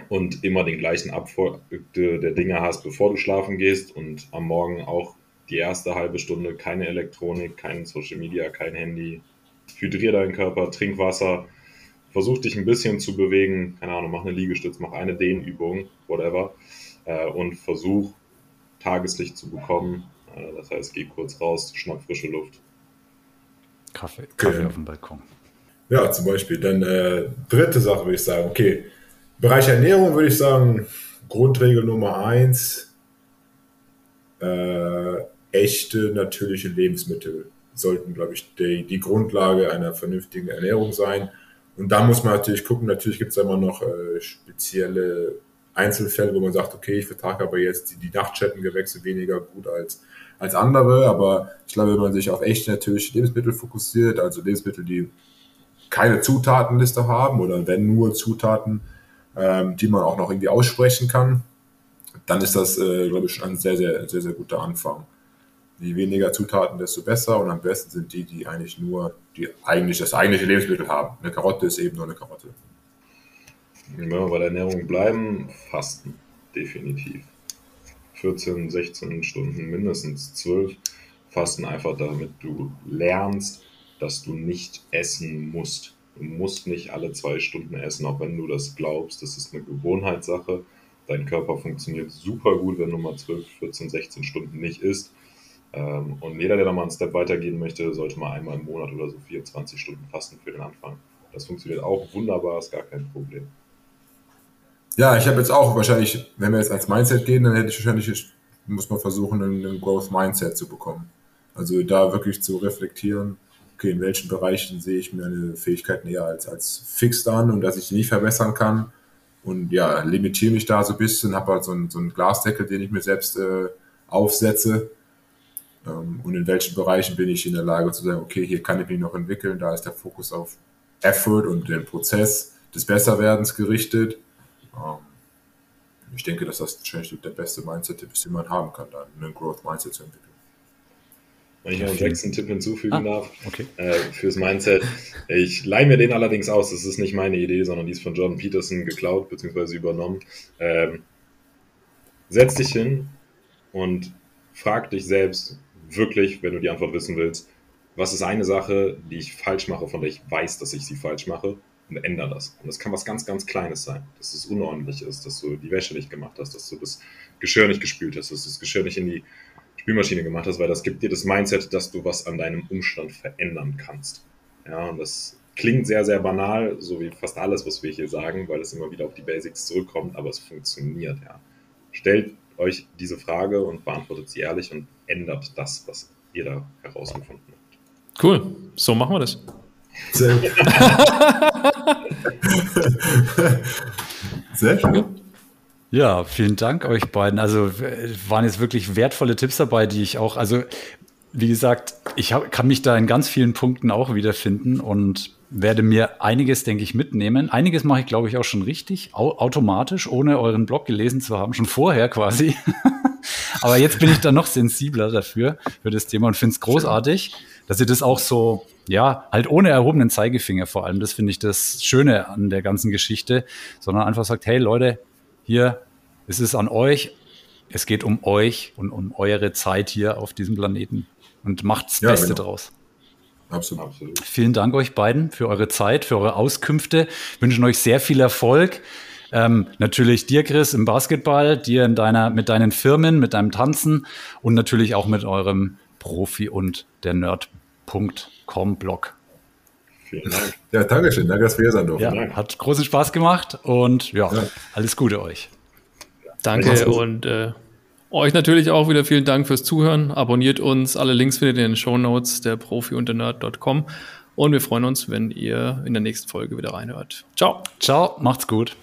und immer den gleichen Abfolge der Dinge hast, bevor du schlafen gehst und am Morgen auch die erste halbe Stunde keine Elektronik, kein Social Media, kein Handy. Hydrier deinen Körper, trink Wasser, versuch dich ein bisschen zu bewegen, keine Ahnung, mach eine Liegestütz, mach eine Dehnübung, whatever, äh, und versuch Tageslicht zu bekommen. Äh, das heißt, geh kurz raus, schnapp frische Luft. Kaffee, Kaffee okay. auf dem Balkon. Ja, zum Beispiel. Dann äh, dritte Sache würde ich sagen, okay, Bereich Ernährung würde ich sagen, Grundregel Nummer eins, äh, echte natürliche Lebensmittel sollten, glaube ich, die, die Grundlage einer vernünftigen Ernährung sein. Und da muss man natürlich gucken, natürlich gibt es immer noch äh, spezielle Einzelfälle, wo man sagt, okay, ich vertrage aber jetzt die, die Nachtschattengewächse weniger gut als, als andere. Aber ich glaube, wenn man sich auf echte natürliche Lebensmittel fokussiert, also Lebensmittel, die keine Zutatenliste haben oder wenn nur Zutaten, ähm, die man auch noch irgendwie aussprechen kann, dann ist das, äh, glaube ich, schon ein sehr, sehr, sehr, sehr guter Anfang. Je weniger Zutaten, desto besser und am besten sind die, die eigentlich nur die eigentlich das eigentliche Lebensmittel haben. Eine Karotte ist eben nur eine Karotte. Wenn wir bei der Ernährung bleiben, Fasten, definitiv. 14, 16 Stunden, mindestens 12 Fasten einfach, damit du lernst, dass du nicht essen musst. Du musst nicht alle zwei Stunden essen, auch wenn du das glaubst. Das ist eine Gewohnheitssache. Dein Körper funktioniert super gut, wenn du mal 12, 14, 16 Stunden nicht isst. Ähm, und jeder, der da mal einen Step weitergehen möchte, sollte mal einmal im Monat oder so 24 Stunden fasten für den Anfang. Das funktioniert auch wunderbar, ist gar kein Problem. Ja, ich habe jetzt auch wahrscheinlich, wenn wir jetzt als Mindset gehen, dann hätte ich wahrscheinlich, muss man versuchen, einen Growth Mindset zu bekommen. Also da wirklich zu reflektieren, okay, in welchen Bereichen sehe ich meine Fähigkeiten eher als, als fix an und dass ich die nicht verbessern kann. Und ja, limitiere mich da so ein bisschen, habe halt so einen, so einen Glasdeckel, den ich mir selbst äh, aufsetze. Ähm, und in welchen Bereichen bin ich in der Lage zu sagen, okay, hier kann ich mich noch entwickeln, da ist der Fokus auf Effort und den Prozess des Besserwerdens gerichtet. Ähm, ich denke, dass das wahrscheinlich der beste Mindset ist, den man haben kann, dann einen Growth Mindset zu entwickeln. Wenn ich noch einen sechsten Tipp hinzufügen ah, darf okay. äh, fürs Mindset. Ich leihe mir den allerdings aus. Das ist nicht meine Idee, sondern die ist von Jordan Peterson geklaut bzw. übernommen. Ähm, setz dich hin und frag dich selbst wirklich, wenn du die Antwort wissen willst, was ist eine Sache, die ich falsch mache, von der ich weiß, dass ich sie falsch mache und ändere das. Und das kann was ganz, ganz Kleines sein, dass es unordentlich ist, dass du die Wäsche nicht gemacht hast, dass du das Geschirr nicht gespült hast, dass du das Geschirr nicht in die Spülmaschine gemacht hast, weil das gibt dir das Mindset, dass du was an deinem Umstand verändern kannst. Ja, und das klingt sehr, sehr banal, so wie fast alles, was wir hier sagen, weil es immer wieder auf die Basics zurückkommt, aber es funktioniert, ja. Stellt euch diese Frage und beantwortet sie ehrlich und ändert das, was ihr da herausgefunden habt. Cool, so machen wir das. Sehr gut. Sehr schön. Ja, vielen Dank euch beiden. Also waren jetzt wirklich wertvolle Tipps dabei, die ich auch, also wie gesagt, ich hab, kann mich da in ganz vielen Punkten auch wiederfinden und werde mir einiges, denke ich, mitnehmen. Einiges mache ich, glaube ich, auch schon richtig, au automatisch, ohne euren Blog gelesen zu haben, schon vorher quasi. Aber jetzt bin ich da noch sensibler dafür, für das Thema und finde es großartig, dass ihr das auch so, ja, halt ohne erhobenen Zeigefinger vor allem, das finde ich das Schöne an der ganzen Geschichte, sondern einfach sagt, hey Leute, hier, es ist an euch, es geht um euch und um eure Zeit hier auf diesem Planeten und macht das ja, Beste genau. draus. Absolut. Absolut. Vielen Dank euch beiden für eure Zeit, für eure Auskünfte. Wünschen euch sehr viel Erfolg. Ähm, natürlich dir, Chris, im Basketball, dir in deiner, mit deinen Firmen, mit deinem Tanzen und natürlich auch mit eurem Profi und der Nerd.com Blog. Vielen Dank. Ja, danke schön. Danke, dass wir hier sein durften. Ja, hat großen Spaß gemacht und ja, ja. alles Gute euch. Danke und äh, euch natürlich auch wieder vielen Dank fürs Zuhören. Abonniert uns. Alle Links findet ihr in den Show Notes der profi und Und wir freuen uns, wenn ihr in der nächsten Folge wieder reinhört. Ciao. Ciao. Macht's gut.